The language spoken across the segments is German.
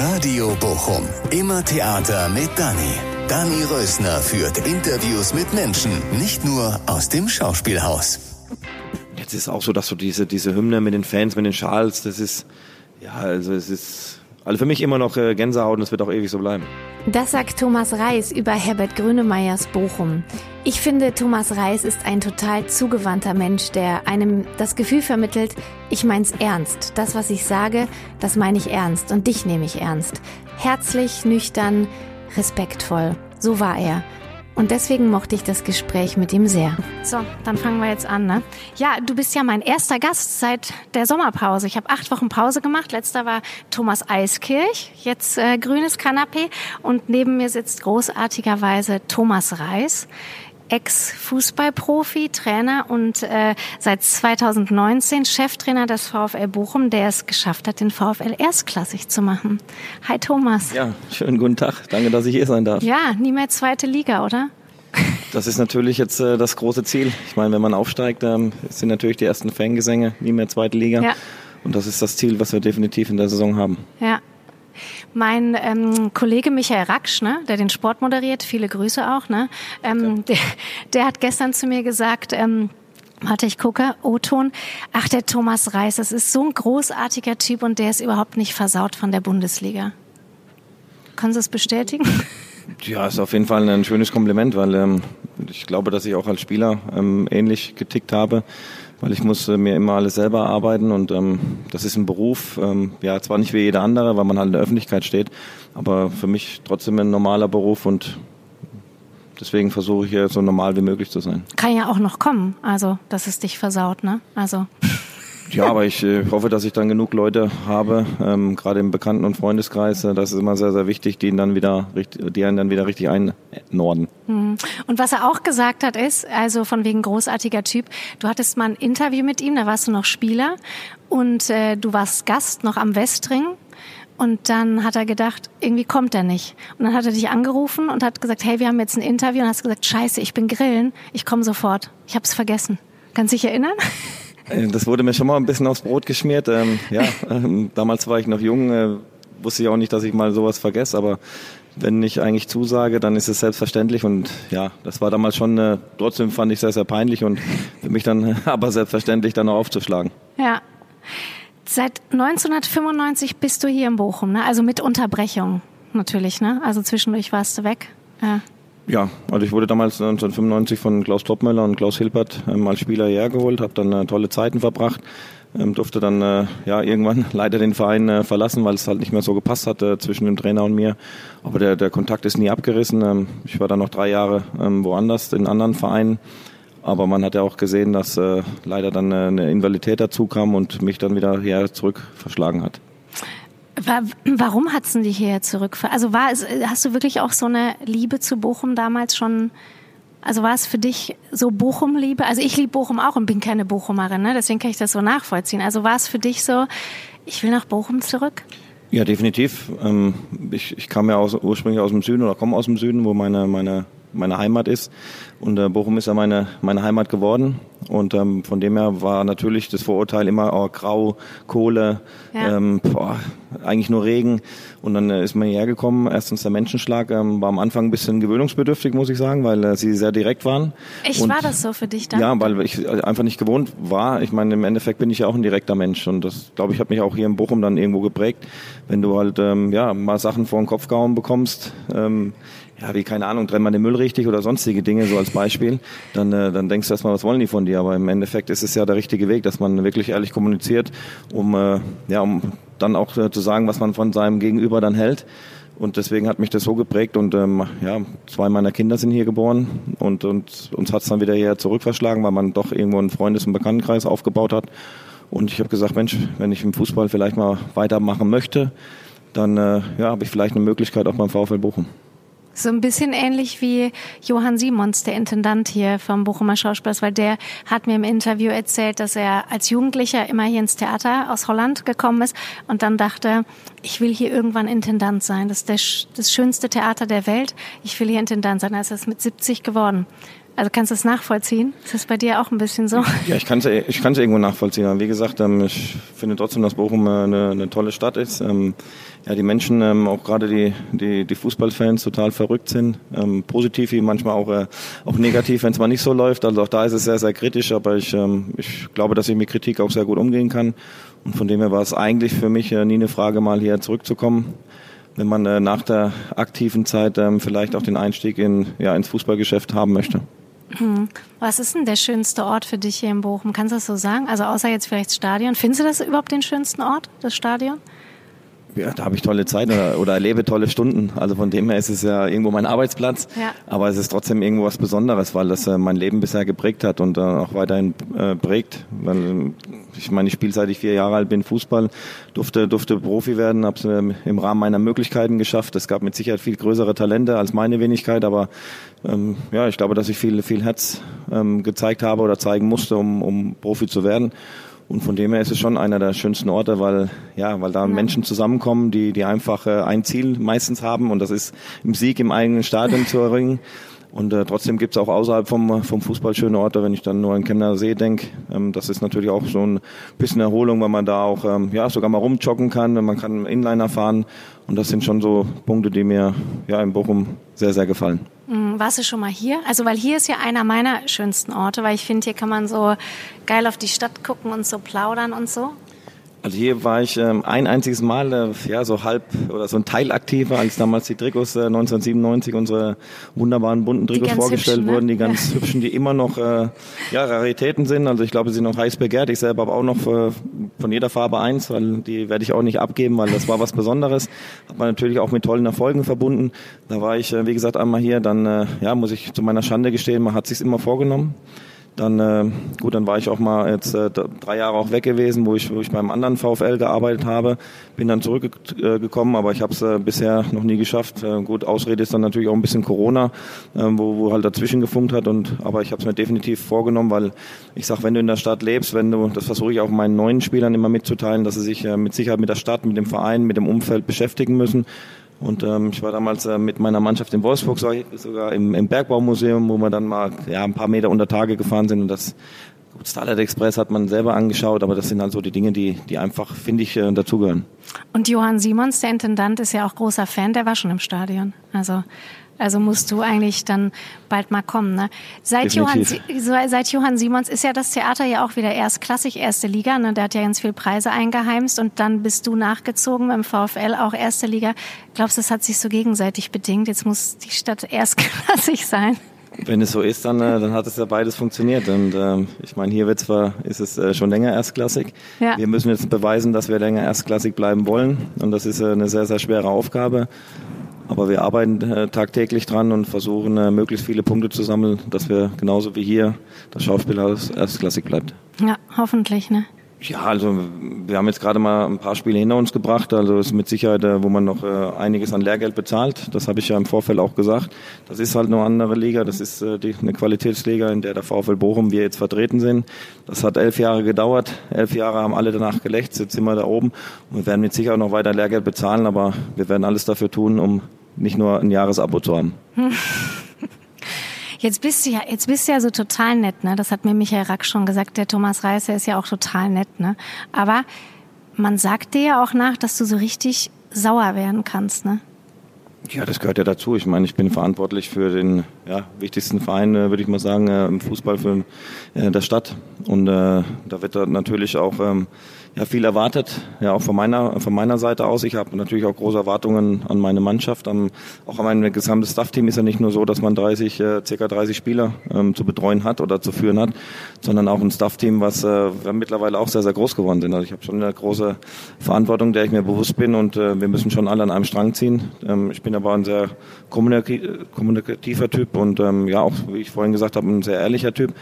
Radio Bochum. Immer Theater mit Dani. Dani Rösner führt Interviews mit Menschen, nicht nur aus dem Schauspielhaus. Jetzt ist auch so, dass so diese, diese Hymne mit den Fans, mit den Schals, das ist, ja, also es ist, also für mich immer noch äh, Gänsehaut und es wird auch ewig so bleiben. Das sagt Thomas Reis über Herbert Grönemeyers Bochum. Ich finde, Thomas Reis ist ein total zugewandter Mensch, der einem das Gefühl vermittelt, ich mein's ernst. Das, was ich sage, das meine ich ernst und dich nehme ich ernst. Herzlich, nüchtern, respektvoll. So war er. Und deswegen mochte ich das Gespräch mit ihm sehr. So, dann fangen wir jetzt an. Ne? Ja, du bist ja mein erster Gast seit der Sommerpause. Ich habe acht Wochen Pause gemacht. Letzter war Thomas Eiskirch, jetzt äh, grünes Kanapee. Und neben mir sitzt großartigerweise Thomas Reis. Ex-Fußballprofi, Trainer und äh, seit 2019 Cheftrainer des VfL Bochum, der es geschafft hat, den VfL erstklassig zu machen. Hi Thomas. Ja, schönen guten Tag. Danke, dass ich hier sein darf. Ja, nie mehr zweite Liga, oder? Das ist natürlich jetzt äh, das große Ziel. Ich meine, wenn man aufsteigt, ähm, sind natürlich die ersten Fangesänge nie mehr zweite Liga. Ja. Und das ist das Ziel, was wir definitiv in der Saison haben. Ja, mein ähm, Kollege Michael Raksch, ne, der den Sport moderiert, viele Grüße auch, ne, ähm, der, der hat gestern zu mir gesagt, ähm, Warte, ich gucke. O-Ton. Ach, der Thomas Reis, das ist so ein großartiger Typ und der ist überhaupt nicht versaut von der Bundesliga. Können Sie es bestätigen? Ja, ist auf jeden Fall ein schönes Kompliment, weil ähm, ich glaube, dass ich auch als Spieler ähm, ähnlich getickt habe weil ich muss äh, mir immer alles selber arbeiten und ähm, das ist ein Beruf, ähm, ja zwar nicht wie jeder andere, weil man halt in der Öffentlichkeit steht, aber für mich trotzdem ein normaler Beruf und deswegen versuche ich hier so normal wie möglich zu sein. Kann ja auch noch kommen, also dass es dich versaut, ne? Also ja, aber ich äh, hoffe, dass ich dann genug Leute habe, ähm, gerade im Bekannten- und Freundeskreis. Äh, das ist immer sehr, sehr wichtig, die ihn dann wieder, die einen dann wieder richtig einnorden. Mhm. Und was er auch gesagt hat, ist, also von wegen großartiger Typ, du hattest mal ein Interview mit ihm, da warst du noch Spieler und äh, du warst Gast noch am Westring. Und dann hat er gedacht, irgendwie kommt er nicht. Und dann hat er dich angerufen und hat gesagt, hey, wir haben jetzt ein Interview. Und hast gesagt, scheiße, ich bin grillen, ich komme sofort. Ich habe es vergessen. Kannst dich erinnern? Äh, das wurde mir schon mal ein bisschen aufs Brot geschmiert. Ähm, ja, ähm, damals war ich noch jung, äh, wusste ich auch nicht, dass ich mal sowas vergesse, aber wenn ich eigentlich zusage, dann ist es selbstverständlich und ja, das war damals schon, äh, trotzdem fand ich sehr, sehr peinlich und für mich dann aber selbstverständlich dann auch aufzuschlagen. Ja. Seit 1995 bist du hier in Bochum, ne? also mit Unterbrechung natürlich, ne? also zwischendurch warst du weg. Ja. Ja, also ich wurde damals 1995 von Klaus Topmöller und Klaus Hilpert ähm, als Spieler hergeholt, habe dann äh, tolle Zeiten verbracht, ähm, durfte dann äh, ja irgendwann leider den Verein äh, verlassen, weil es halt nicht mehr so gepasst hat äh, zwischen dem Trainer und mir. Aber der, der Kontakt ist nie abgerissen. Ähm, ich war dann noch drei Jahre ähm, woanders in anderen Vereinen. Aber man hat ja auch gesehen, dass äh, leider dann äh, eine Invalidität dazu kam und mich dann wieder her zurück verschlagen hat. Warum hat's denn dich hierher zurück? Also war es, hast du wirklich auch so eine Liebe zu Bochum damals schon? Also war es für dich so Bochum-Liebe? Also ich liebe Bochum auch und bin keine Bochumerin, ne? deswegen kann ich das so nachvollziehen. Also war es für dich so, ich will nach Bochum zurück? Ja, definitiv. Ähm, ich, ich kam ja aus, ursprünglich aus dem Süden oder komme aus dem Süden, wo meine, meine meine Heimat ist. Und äh, Bochum ist ja meine, meine Heimat geworden. Und ähm, von dem her war natürlich das Vorurteil immer oh, grau, Kohle, ja. ähm, boah, eigentlich nur Regen. Und dann äh, ist man hierher gekommen. Erstens der Menschenschlag ähm, war am Anfang ein bisschen gewöhnungsbedürftig, muss ich sagen, weil äh, sie sehr direkt waren. Echt, und, war das so für dich dann? Ja, weil ich äh, einfach nicht gewohnt war. Ich meine, im Endeffekt bin ich ja auch ein direkter Mensch. Und das, glaube ich, hat mich auch hier in Bochum dann irgendwo geprägt. Wenn du halt ähm, ja mal Sachen vor den Kopf gehauen bekommst, ähm, ja, wie keine Ahnung, trennt man den Müll richtig oder sonstige Dinge, so als Beispiel, dann, äh, dann denkst du erstmal, was wollen die von dir? Aber im Endeffekt ist es ja der richtige Weg, dass man wirklich ehrlich kommuniziert, um, äh, ja, um dann auch äh, zu sagen, was man von seinem Gegenüber dann hält. Und deswegen hat mich das so geprägt und ähm, ja, zwei meiner Kinder sind hier geboren und, und uns hat es dann wieder hierher zurückverschlagen, weil man doch irgendwo einen Freundes- und Bekanntenkreis aufgebaut hat. Und ich habe gesagt, Mensch, wenn ich im Fußball vielleicht mal weitermachen möchte, dann äh, ja, habe ich vielleicht eine Möglichkeit auch beim VfL Bochum. So ein bisschen ähnlich wie Johann Simons, der Intendant hier vom Bochumer Schauspielhaus, weil der hat mir im Interview erzählt, dass er als Jugendlicher immer hier ins Theater aus Holland gekommen ist und dann dachte, ich will hier irgendwann Intendant sein. Das ist der, das schönste Theater der Welt. Ich will hier Intendant sein. Also ist mit 70 geworden. Also kannst du es nachvollziehen? Ist das bei dir auch ein bisschen so? Ja, ich kann es ich kann's irgendwo nachvollziehen. Wie gesagt, ähm, ich finde trotzdem, dass Bochum äh, eine, eine tolle Stadt ist. Ähm, ja, die Menschen, ähm, auch gerade die, die, die Fußballfans, total verrückt sind. Positiv wie manchmal auch, äh, auch negativ, wenn es mal nicht so läuft. Also auch da ist es sehr, sehr kritisch, aber ich, ich glaube, dass ich mit Kritik auch sehr gut umgehen kann. Und von dem her war es eigentlich für mich äh, nie eine Frage, mal hier zurückzukommen wenn man nach der aktiven Zeit vielleicht auch den Einstieg in, ja, ins Fußballgeschäft haben möchte. Hm. Was ist denn der schönste Ort für dich hier in Bochum? Kannst du das so sagen? Also außer jetzt vielleicht Stadion. Findest du das überhaupt den schönsten Ort, das Stadion? Ja, da habe ich tolle Zeit oder, oder erlebe tolle Stunden. Also von dem her ist es ja irgendwo mein Arbeitsplatz. Ja. Aber es ist trotzdem irgendwo was Besonderes, weil das äh, mein Leben bisher geprägt hat und äh, auch weiterhin äh, prägt. Weil, ich meine, ich spiele seit ich vier Jahre alt bin Fußball, durfte, durfte Profi werden, habe es äh, im Rahmen meiner Möglichkeiten geschafft. Es gab mit Sicherheit viel größere Talente als meine Wenigkeit, aber ähm, ja, ich glaube, dass ich viel, viel Herz ähm, gezeigt habe oder zeigen musste, um, um Profi zu werden. Und von dem her ist es schon einer der schönsten Orte, weil, ja, weil da ja. Menschen zusammenkommen, die, die einfach äh, ein Ziel meistens haben und das ist im Sieg im eigenen Stadion zu erringen. Und äh, trotzdem gibt es auch außerhalb vom, vom Fußball schöne Orte, wenn ich dann nur an Chemner See denke. Ähm, das ist natürlich auch so ein bisschen Erholung, weil man da auch ähm, ja, sogar mal rumjoggen kann, man kann Inliner fahren. Und das sind schon so Punkte, die mir ja, in Bochum sehr, sehr gefallen. Mhm, warst du schon mal hier? Also, weil hier ist ja einer meiner schönsten Orte, weil ich finde, hier kann man so geil auf die Stadt gucken und so plaudern und so. Also hier war ich ähm, ein einziges Mal, äh, ja, so halb oder so ein Teil aktiver, als damals die Trikots äh, 1997 unsere wunderbaren bunten Trikots vorgestellt hübschen, ne? wurden, die ganz ja. hübschen, die immer noch äh, ja, Raritäten sind. Also ich glaube, sie sind noch heiß begehrt. Ich selber habe auch noch äh, von jeder Farbe eins, weil die werde ich auch nicht abgeben, weil das war was Besonderes. Hat man natürlich auch mit tollen Erfolgen verbunden. Da war ich, äh, wie gesagt, einmal hier. Dann äh, ja, muss ich zu meiner Schande gestehen, man hat sich's immer vorgenommen. Dann, äh, gut, dann war ich auch mal jetzt äh, drei Jahre auch weg gewesen, wo ich, wo ich beim anderen VfL gearbeitet habe. Bin dann zurückgekommen, aber ich habe es äh, bisher noch nie geschafft. Äh, gut, Ausrede ist dann natürlich auch ein bisschen Corona, äh, wo, wo halt dazwischen gefunkt hat. Und aber ich habe es mir definitiv vorgenommen, weil ich sag, wenn du in der Stadt lebst, wenn du, das versuche ich auch meinen neuen Spielern immer mitzuteilen, dass sie sich äh, mit Sicherheit mit der Stadt, mit dem Verein, mit dem Umfeld beschäftigen müssen. Und ähm, ich war damals äh, mit meiner Mannschaft in Wolfsburg sogar im, im Bergbaumuseum, wo wir dann mal ja, ein paar Meter unter Tage gefahren sind. Und das gut, Starlight Express hat man selber angeschaut, aber das sind halt so die Dinge, die, die einfach, finde ich, äh, dazugehören. Und Johann Simons, der Intendant, ist ja auch großer Fan, der war schon im Stadion. Also also musst du eigentlich dann bald mal kommen. Ne? Seit, Johann, seit Johann Simons ist ja das Theater ja auch wieder erstklassig, erste Liga. Ne? Der hat ja ganz viele Preise eingeheimst und dann bist du nachgezogen beim VfL, auch erste Liga. Glaubst du, das hat sich so gegenseitig bedingt? Jetzt muss die Stadt erstklassig sein. Wenn es so ist, dann, äh, dann hat es ja beides funktioniert. Und ähm, ich meine, hier wird zwar, ist es äh, schon länger erstklassig. Ja. Wir müssen jetzt beweisen, dass wir länger erstklassig bleiben wollen. Und das ist äh, eine sehr, sehr schwere Aufgabe. Aber wir arbeiten äh, tagtäglich dran und versuchen, äh, möglichst viele Punkte zu sammeln, dass wir genauso wie hier das Schauspielhaus erstklassig bleibt. Ja, hoffentlich, ne? Ja, also wir haben jetzt gerade mal ein paar Spiele hinter uns gebracht. Also ist mit Sicherheit, äh, wo man noch äh, einiges an Lehrgeld bezahlt. Das habe ich ja im Vorfeld auch gesagt. Das ist halt eine andere Liga. Das ist äh, eine Qualitätsliga, in der der VfL Bochum wir jetzt vertreten sind. Das hat elf Jahre gedauert. Elf Jahre haben alle danach gelächzt. Jetzt sind wir da oben. Und wir werden mit Sicherheit noch weiter Lehrgeld bezahlen. Aber wir werden alles dafür tun, um nicht nur ein Jahresabo zu haben. Jetzt bist du ja, jetzt bist du ja so total nett, ne? Das hat mir Michael Rack schon gesagt. Der Thomas Reißer ist ja auch total nett, ne? Aber man sagt dir ja auch nach, dass du so richtig sauer werden kannst, ne? Ja, das gehört ja dazu. Ich meine, ich bin verantwortlich für den ja, wichtigsten Verein, äh, würde ich mal sagen, äh, im Fußball für äh, der Stadt. Und äh, da wird natürlich auch ähm, ja, viel erwartet, ja auch von meiner von meiner Seite aus. Ich habe natürlich auch große Erwartungen an meine Mannschaft, an, auch an mein gesamtes Staff-Team. Ist ja nicht nur so, dass man 30, äh, circa 30 Spieler ähm, zu betreuen hat oder zu führen hat, sondern auch ein Staff-Team, was äh, mittlerweile auch sehr sehr groß geworden sind. Also ich habe schon eine große Verantwortung, der ich mir bewusst bin und äh, wir müssen schon alle an einem Strang ziehen. Ähm, ich bin aber ein sehr kommunikativer Typ und ähm, ja auch, wie ich vorhin gesagt habe, ein sehr ehrlicher Typ.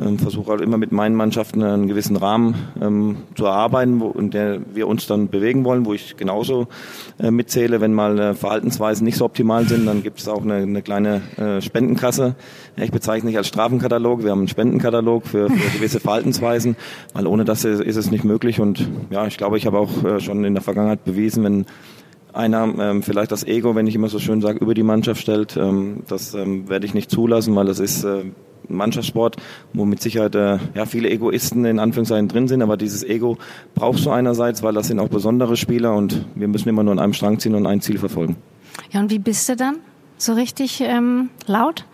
Ähm, versuche halt immer mit meinen Mannschaften einen gewissen Rahmen ähm, zu erarbeiten, wo, in der wir uns dann bewegen wollen, wo ich genauso äh, mitzähle. Wenn mal äh, Verhaltensweisen nicht so optimal sind, dann gibt es auch eine, eine kleine äh, Spendenkasse. Ja, ich bezeichne nicht als Strafenkatalog, wir haben einen Spendenkatalog für, für gewisse Verhaltensweisen, weil ohne das ist, ist, es nicht möglich. Und ja, ich glaube, ich habe auch äh, schon in der Vergangenheit bewiesen, wenn einer ähm, vielleicht das Ego, wenn ich immer so schön sage, über die Mannschaft stellt, ähm, das ähm, werde ich nicht zulassen, weil das ist äh, Mannschaftssport, wo mit Sicherheit äh, ja, viele Egoisten in Anführungszeichen drin sind, aber dieses Ego brauchst du einerseits, weil das sind auch besondere Spieler und wir müssen immer nur an einem Strang ziehen und ein Ziel verfolgen. Ja, und wie bist du dann? So richtig ähm, laut?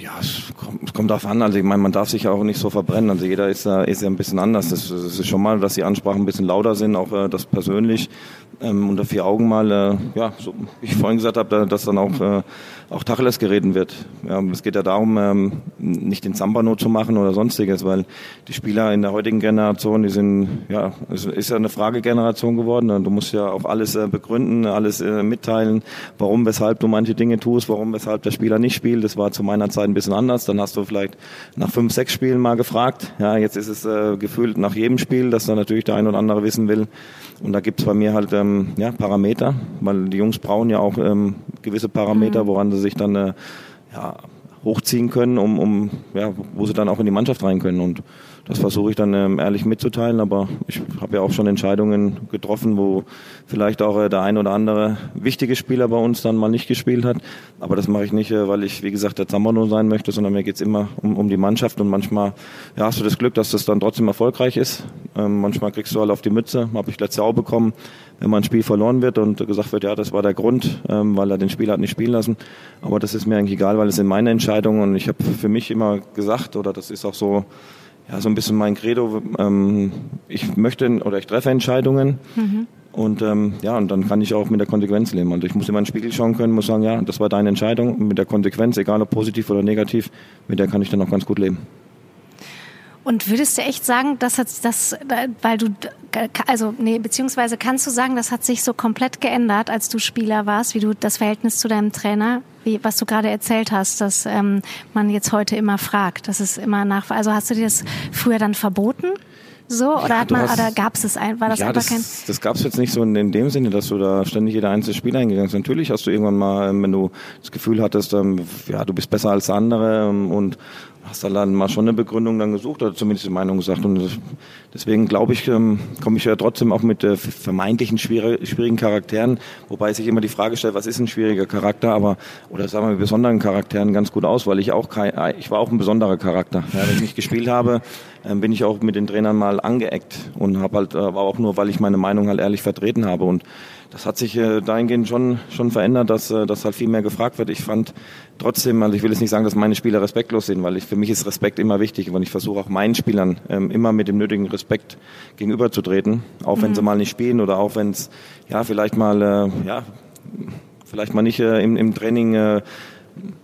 Ja, es kommt, es kommt darauf an. Also ich meine, man darf sich ja auch nicht so verbrennen. Also jeder ist ja, ist ja ein bisschen anders. Das, das ist schon mal, dass die Ansprachen ein bisschen lauter sind, auch äh, das persönlich ähm, unter vier Augen mal, äh, ja, so wie ich vorhin gesagt habe, dass dann auch, äh, auch Tacheles geredet wird. Ja, es geht ja darum, ähm, nicht den Zambano zu machen oder sonstiges, weil die Spieler in der heutigen Generation, die sind, ja, es ist ja eine Fragegeneration geworden. Du musst ja auch alles äh, begründen, alles äh, mitteilen, warum, weshalb du manche Dinge tust, warum, weshalb der Spieler nicht spielt. Das war zu meiner Zeit ein bisschen anders. Dann hast du vielleicht nach fünf, sechs Spielen mal gefragt. Ja, jetzt ist es äh, gefühlt nach jedem Spiel, dass dann natürlich der ein oder andere wissen will. Und da gibt's bei mir halt ähm, ja, Parameter, weil die Jungs brauchen ja auch ähm, gewisse Parameter, mhm. woran sie sich dann äh, ja, hochziehen können, um, um ja, wo sie dann auch in die Mannschaft rein können. Und das versuche ich dann ähm, ehrlich mitzuteilen, aber ich habe ja auch schon Entscheidungen getroffen, wo vielleicht auch äh, der ein oder andere wichtige Spieler bei uns dann mal nicht gespielt hat. Aber das mache ich nicht, äh, weil ich, wie gesagt, der Zammerno sein möchte, sondern mir geht's immer um, um die Mannschaft und manchmal ja, hast du das Glück, dass das dann trotzdem erfolgreich ist. Ähm, manchmal kriegst du halt auf die Mütze, habe ich letztes Jahr auch bekommen, wenn mal ein Spiel verloren wird und gesagt wird, ja, das war der Grund, ähm, weil er den Spieler hat nicht spielen lassen. Aber das ist mir eigentlich egal, weil es sind meine Entscheidungen und ich habe für mich immer gesagt, oder das ist auch so, ja, so ein bisschen mein Credo. Ähm, ich möchte oder ich treffe Entscheidungen. Mhm. Und ähm, ja, und dann kann ich auch mit der Konsequenz leben. Und ich muss immer in den Spiegel schauen können, muss sagen, ja, das war deine Entscheidung. Und mit der Konsequenz, egal ob positiv oder negativ, mit der kann ich dann auch ganz gut leben. Und würdest du echt sagen, das hat das, weil du, also nee, beziehungsweise kannst du sagen, das hat sich so komplett geändert, als du Spieler warst, wie du das Verhältnis zu deinem Trainer, wie was du gerade erzählt hast, dass ähm, man jetzt heute immer fragt, dass es immer nach, also hast du dir das früher dann verboten? So oder ja, hat man hast, oder gab es ein war das ja, einfach das, kein das gab es jetzt nicht so in, in, dem Sinne, dass du da ständig jeder einzelne Spiel eingegangen bist. Natürlich hast du irgendwann mal, ähm, wenn du das Gefühl hattest, ähm, ja du bist besser als andere ähm, und hast du dann mal schon eine Begründung dann gesucht oder zumindest die Meinung gesagt. Und deswegen glaube ich, ähm, komme ich ja trotzdem auch mit äh, vermeintlichen schwierigen Charakteren, wobei sich immer die Frage stellt, was ist ein schwieriger Charakter, aber oder sagen wir mit besonderen Charakteren ganz gut aus, weil ich auch kein, äh, ich war auch ein besonderer Charakter. Ja, wenn ich nicht gespielt habe, äh, bin ich auch mit den Trainern mal angeeckt und habe halt, äh, war auch nur, weil ich meine Meinung halt ehrlich vertreten habe und das hat sich äh, dahingehend schon, schon verändert, dass, äh, dass halt viel mehr gefragt wird. Ich fand trotzdem, also ich will jetzt nicht sagen, dass meine Spieler respektlos sind, weil ich, für mich ist Respekt immer wichtig und ich versuche auch meinen Spielern ähm, immer mit dem nötigen Respekt gegenüberzutreten, auch wenn mhm. sie mal nicht spielen oder auch wenn es ja vielleicht mal äh, ja vielleicht mal nicht äh, im, im Training äh,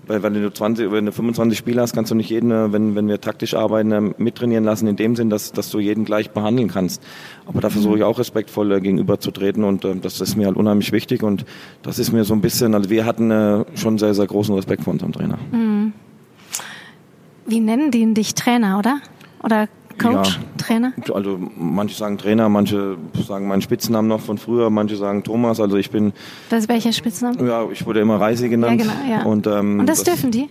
weil wenn du 20, wenn du 25 Spieler hast, kannst du nicht jeden, äh, wenn, wenn wir taktisch arbeiten, äh, mittrainieren lassen, in dem Sinn, dass, dass du jeden gleich behandeln kannst. Aber da versuche ich auch respektvoll äh, gegenüberzutreten und äh, das ist mir halt unheimlich wichtig und das ist mir so ein bisschen, also wir hatten äh, schon sehr, sehr großen Respekt vor unserem Trainer. Mhm. Wie nennen die dich Trainer, oder? Oder Coach, ja, Trainer? Also manche sagen Trainer, manche sagen meinen Spitznamen noch von früher, manche sagen Thomas. Also ich bin. Das ist welcher Spitzname? Ja, ich wurde immer Reisi genannt. Ja, genau, ja. Und, ähm, Und das, das dürfen die?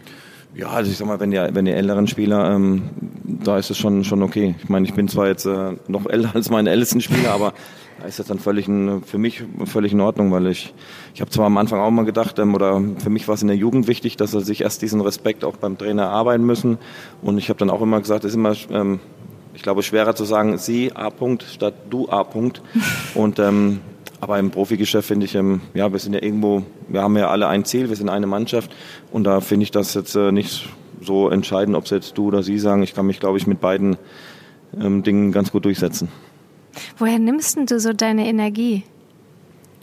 Ja, also ich sag mal, wenn die, wenn die älteren Spieler, ähm, da ist es schon, schon okay. Ich meine, ich bin zwar jetzt äh, noch älter als meine ältesten Spieler, aber da ist das dann völlig in, für mich völlig in Ordnung, weil ich, ich habe zwar am Anfang auch mal gedacht, ähm, oder für mich war es in der Jugend wichtig, dass sie sich erst diesen Respekt auch beim Trainer erarbeiten müssen. Und ich habe dann auch immer gesagt, es ist immer ähm, ich glaube, schwerer zu sagen, sie A. -Punkt statt du A. -Punkt. Und ähm, aber im Profigeschäft finde ich, ähm, ja, wir sind ja irgendwo, wir haben ja alle ein Ziel, wir sind eine Mannschaft und da finde ich das jetzt äh, nicht so entscheidend, ob es jetzt du oder sie sagen. Ich kann mich, glaube ich, mit beiden ähm, Dingen ganz gut durchsetzen. Woher nimmst du so deine Energie?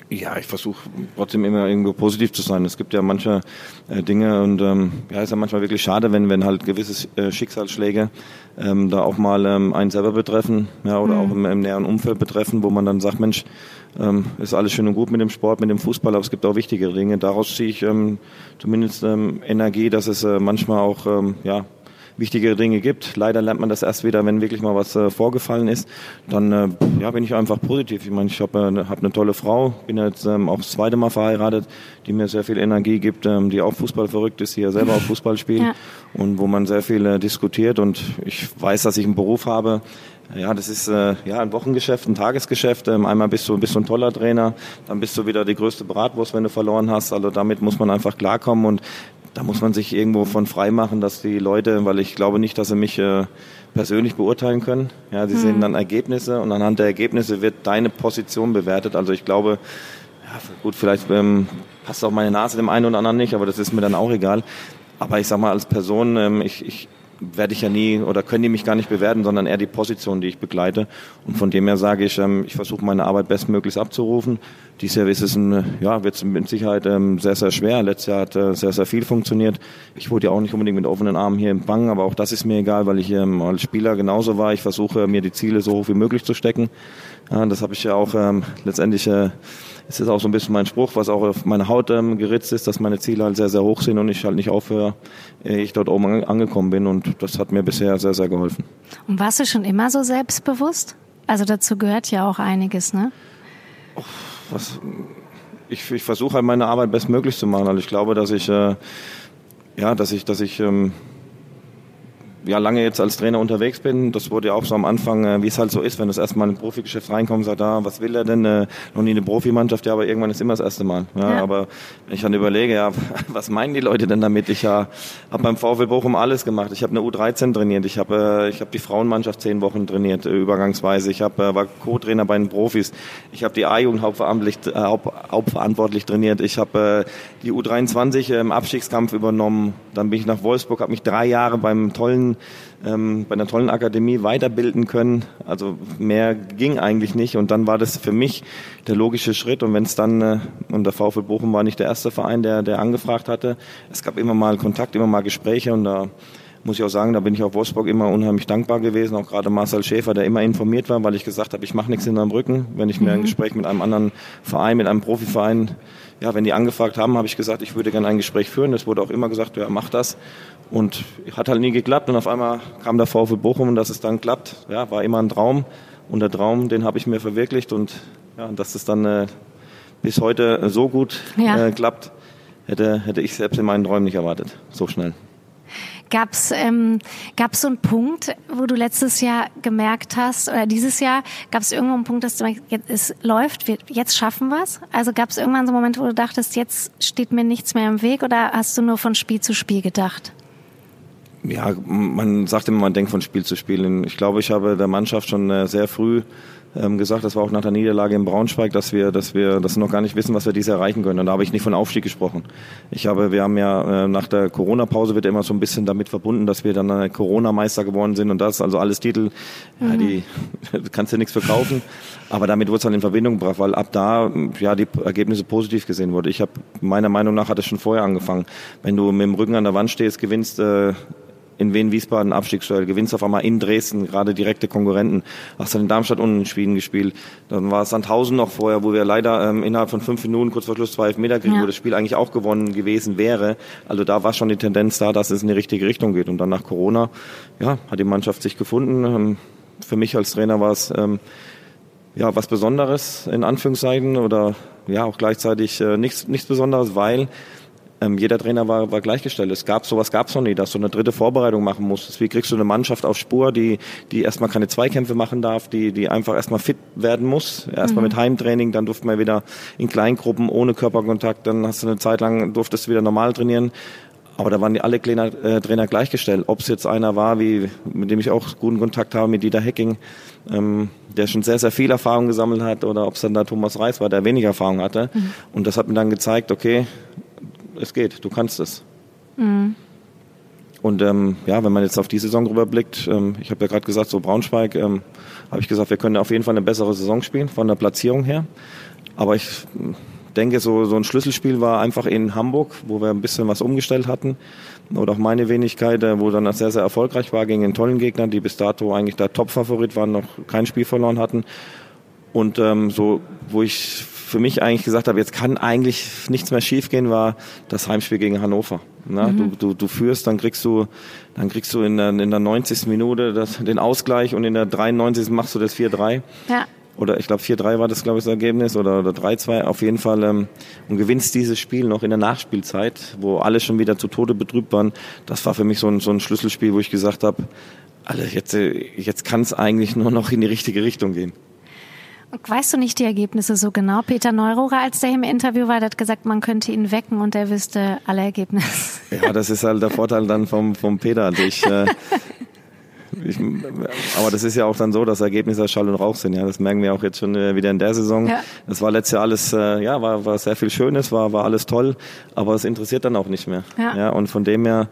Ja, ich versuche trotzdem immer irgendwo positiv zu sein. Es gibt ja manche äh, Dinge und ähm, ja, ist ja manchmal wirklich schade, wenn wenn halt gewisse äh, Schicksalsschläge ähm, da auch mal ähm, einen selber betreffen, ja, oder mhm. auch im, im näheren Umfeld betreffen, wo man dann sagt, Mensch, ähm, ist alles schön und gut mit dem Sport, mit dem Fußball, aber es gibt auch wichtigere Dinge. Daraus ziehe ich ähm, zumindest ähm, Energie, dass es äh, manchmal auch ähm, ja wichtigere Dinge gibt. Leider lernt man das erst wieder, wenn wirklich mal was äh, vorgefallen ist. Dann äh, ja, bin ich einfach positiv. Ich meine, ich habe äh, hab eine tolle Frau, bin jetzt ähm, auch das zweite Mal verheiratet, die mir sehr viel Energie gibt, ähm, die auch Fußball verrückt ist, die ja selber auch Fußball spielt ja. und wo man sehr viel äh, diskutiert. Und ich weiß, dass ich einen Beruf habe, ja, das ist äh, ja ein Wochengeschäft, ein Tagesgeschäft. Ähm, einmal bist du, bist du ein toller Trainer, dann bist du wieder die größte Bratwurst, wenn du verloren hast. Also damit muss man einfach klarkommen und da muss man sich irgendwo von frei machen, dass die Leute, weil ich glaube nicht, dass sie mich äh, persönlich beurteilen können. Ja, sie hm. sehen dann Ergebnisse und anhand der Ergebnisse wird deine Position bewertet. Also ich glaube, ja, gut, vielleicht ähm, passt auch meine Nase dem einen oder anderen nicht, aber das ist mir dann auch egal. Aber ich sag mal, als Person, ähm, ich, ich werde ich ja nie oder können die mich gar nicht bewerten, sondern eher die Position, die ich begleite. Und von dem her sage ich, ähm, ich versuche meine Arbeit bestmöglichst abzurufen. Dies Jahr ist es ja, wird es mit Sicherheit ähm, sehr, sehr schwer. Letztes Jahr hat äh, sehr, sehr viel funktioniert. Ich wurde ja auch nicht unbedingt mit offenen Armen hier im Bangen, aber auch das ist mir egal, weil ich hier als Spieler genauso war. Ich versuche mir die Ziele so hoch wie möglich zu stecken. das habe ich ja auch ähm, letztendlich äh, es ist auch so ein bisschen mein Spruch, was auch auf meine Haut ähm, geritzt ist, dass meine Ziele halt sehr, sehr hoch sind und ich halt nicht aufhöre, ehe ich dort oben angekommen bin. Und das hat mir bisher sehr, sehr geholfen. Und warst du schon immer so selbstbewusst? Also dazu gehört ja auch einiges, ne? Was, ich, ich versuche halt meine Arbeit bestmöglich zu machen. Also ich glaube, dass ich, äh, ja, dass ich, dass ich ähm, ja lange jetzt als Trainer unterwegs bin. Das wurde ja auch so am Anfang, äh, wie es halt so ist, wenn du das erstmal in ein Profigeschäft reinkommst, sagt, ah, was will er denn? Äh, noch nie eine Profimannschaft, ja, aber irgendwann ist immer das erste Mal. Ja, ja. Aber wenn ich dann überlege, ja, was meinen die Leute denn damit? Ich ja, habe beim VfL Bochum alles gemacht. Ich habe eine U13 trainiert, ich habe äh, ich hab die Frauenmannschaft zehn Wochen trainiert, äh, übergangsweise. Ich hab, äh, war Co-Trainer bei den Profis. Ich habe die A-Jugend hauptverantwortlich, äh, hauptverantwortlich trainiert. Ich habe äh, die U23 im Abstiegskampf übernommen. Dann bin ich nach Wolfsburg, habe mich drei Jahre beim tollen ähm, bei einer tollen Akademie weiterbilden können. Also mehr ging eigentlich nicht. Und dann war das für mich der logische Schritt. Und wenn es dann, äh, und der VfL Bochum war nicht der erste Verein, der, der angefragt hatte. Es gab immer mal Kontakt, immer mal Gespräche und da muss ich auch sagen, da bin ich auf Wolfsburg immer unheimlich dankbar gewesen. Auch gerade Marcel Schäfer, der immer informiert war, weil ich gesagt habe, ich mache nichts in meinem Rücken. Wenn ich mir ein mhm. Gespräch mit einem anderen Verein, mit einem Profiverein, ja, wenn die angefragt haben, habe ich gesagt, ich würde gerne ein Gespräch führen. Es wurde auch immer gesagt, ja, mach das. Und hat halt nie geklappt. Und auf einmal kam der VfL Bochum und dass es dann klappt, ja, war immer ein Traum. Und der Traum, den habe ich mir verwirklicht. Und ja, dass es dann äh, bis heute so gut ja. äh, klappt, hätte, hätte ich selbst in meinen Träumen nicht erwartet. So schnell. Gab es ähm, gab's so einen Punkt, wo du letztes Jahr gemerkt hast, oder dieses Jahr, gab es irgendwo einen Punkt, dass du jetzt, es läuft, wir, jetzt schaffen wir es? Also gab es irgendwann so einen Moment, wo du dachtest, jetzt steht mir nichts mehr im Weg, oder hast du nur von Spiel zu Spiel gedacht? Ja, man sagt immer, man denkt von Spiel zu Spiel. Ich glaube, ich habe der Mannschaft schon äh, sehr früh ähm, gesagt, das war auch nach der Niederlage in Braunschweig, dass wir, dass wir, dass wir noch gar nicht wissen, was wir dies erreichen können. Und da habe ich nicht von Aufstieg gesprochen. Ich habe, wir haben ja äh, nach der Corona-Pause wird immer so ein bisschen damit verbunden, dass wir dann äh, Corona-Meister geworden sind und das, also alles Titel, mhm. ja, die kannst du nichts verkaufen. Aber damit wurde es dann in Verbindung gebracht, weil ab da ja die Ergebnisse positiv gesehen wurden. Ich habe meiner Meinung nach hat es schon vorher angefangen. Wenn du mit dem Rücken an der Wand stehst, gewinnst äh, in Wien-Wiesbaden Abstiegsduell, gewinnst auf einmal in Dresden, gerade direkte Konkurrenten. Hast dann in Darmstadt unentschieden gespielt. Dann war es Sandhausen noch vorher, wo wir leider ähm, innerhalb von fünf Minuten kurz vor Schluss zwei Elfmeter kriegen, ja. wo das Spiel eigentlich auch gewonnen gewesen wäre. Also da war schon die Tendenz da, dass es in die richtige Richtung geht. Und dann nach Corona, ja, hat die Mannschaft sich gefunden. Ähm, für mich als Trainer war es ähm, ja was Besonderes in Anführungszeichen oder ja auch gleichzeitig äh, nichts nichts Besonderes, weil ähm, jeder Trainer war, war gleichgestellt. Es gab sowas gab es noch nie, dass du eine dritte Vorbereitung machen musstest. Wie kriegst du eine Mannschaft auf Spur, die die erstmal keine Zweikämpfe machen darf, die die einfach erstmal fit werden muss, erstmal mhm. mit Heimtraining, dann durfte man wieder in Kleingruppen ohne Körperkontakt, dann hast du eine Zeit lang durftest du wieder normal trainieren. Aber da waren die alle Trainer, äh, Trainer gleichgestellt. Ob es jetzt einer war, wie mit dem ich auch guten Kontakt habe, mit Dieter Hecking, ähm, der schon sehr, sehr viel Erfahrung gesammelt hat, oder ob es dann da Thomas Reis war, der weniger Erfahrung hatte. Mhm. Und das hat mir dann gezeigt, okay, es geht, du kannst es. Mhm. Und ähm, ja, wenn man jetzt auf die Saison rüberblickt, ähm, ich habe ja gerade gesagt, so Braunschweig, ähm, habe ich gesagt, wir können auf jeden Fall eine bessere Saison spielen von der Platzierung her. Aber ich denke, so, so ein Schlüsselspiel war einfach in Hamburg, wo wir ein bisschen was umgestellt hatten. Oder auch meine Wenigkeit, äh, wo dann sehr, sehr erfolgreich war gegen einen tollen Gegner, die bis dato eigentlich der Top-Favorit waren, noch kein Spiel verloren hatten. Und ähm, so, wo ich für mich eigentlich gesagt habe, jetzt kann eigentlich nichts mehr schiefgehen, war das Heimspiel gegen Hannover. Na, mhm. du, du, du führst, dann kriegst du, dann kriegst du in der, in der 90. Minute das, den Ausgleich und in der 93. machst du das 4-3. Ja. Oder ich glaube 4-3 war das, glaube ich, das Ergebnis oder, oder 3-2 auf jeden Fall ähm, und gewinnst dieses Spiel noch in der Nachspielzeit, wo alle schon wieder zu Tode betrübt waren. Das war für mich so ein, so ein Schlüsselspiel, wo ich gesagt habe, alle, jetzt, jetzt kann es eigentlich nur noch in die richtige Richtung gehen. Weißt du nicht die Ergebnisse so genau? Peter Neururer, als der im Interview war, hat gesagt, man könnte ihn wecken und er wüsste alle Ergebnisse. Ja, das ist halt der Vorteil dann vom, vom Peter. Ich, äh, ich, aber das ist ja auch dann so, dass Ergebnisse Schall und Rauch sind. Ja, das merken wir auch jetzt schon äh, wieder in der Saison. Ja. Das war letztes Jahr alles, äh, ja, war, war sehr viel Schönes, war, war alles toll, aber es interessiert dann auch nicht mehr. Ja. ja und von dem her,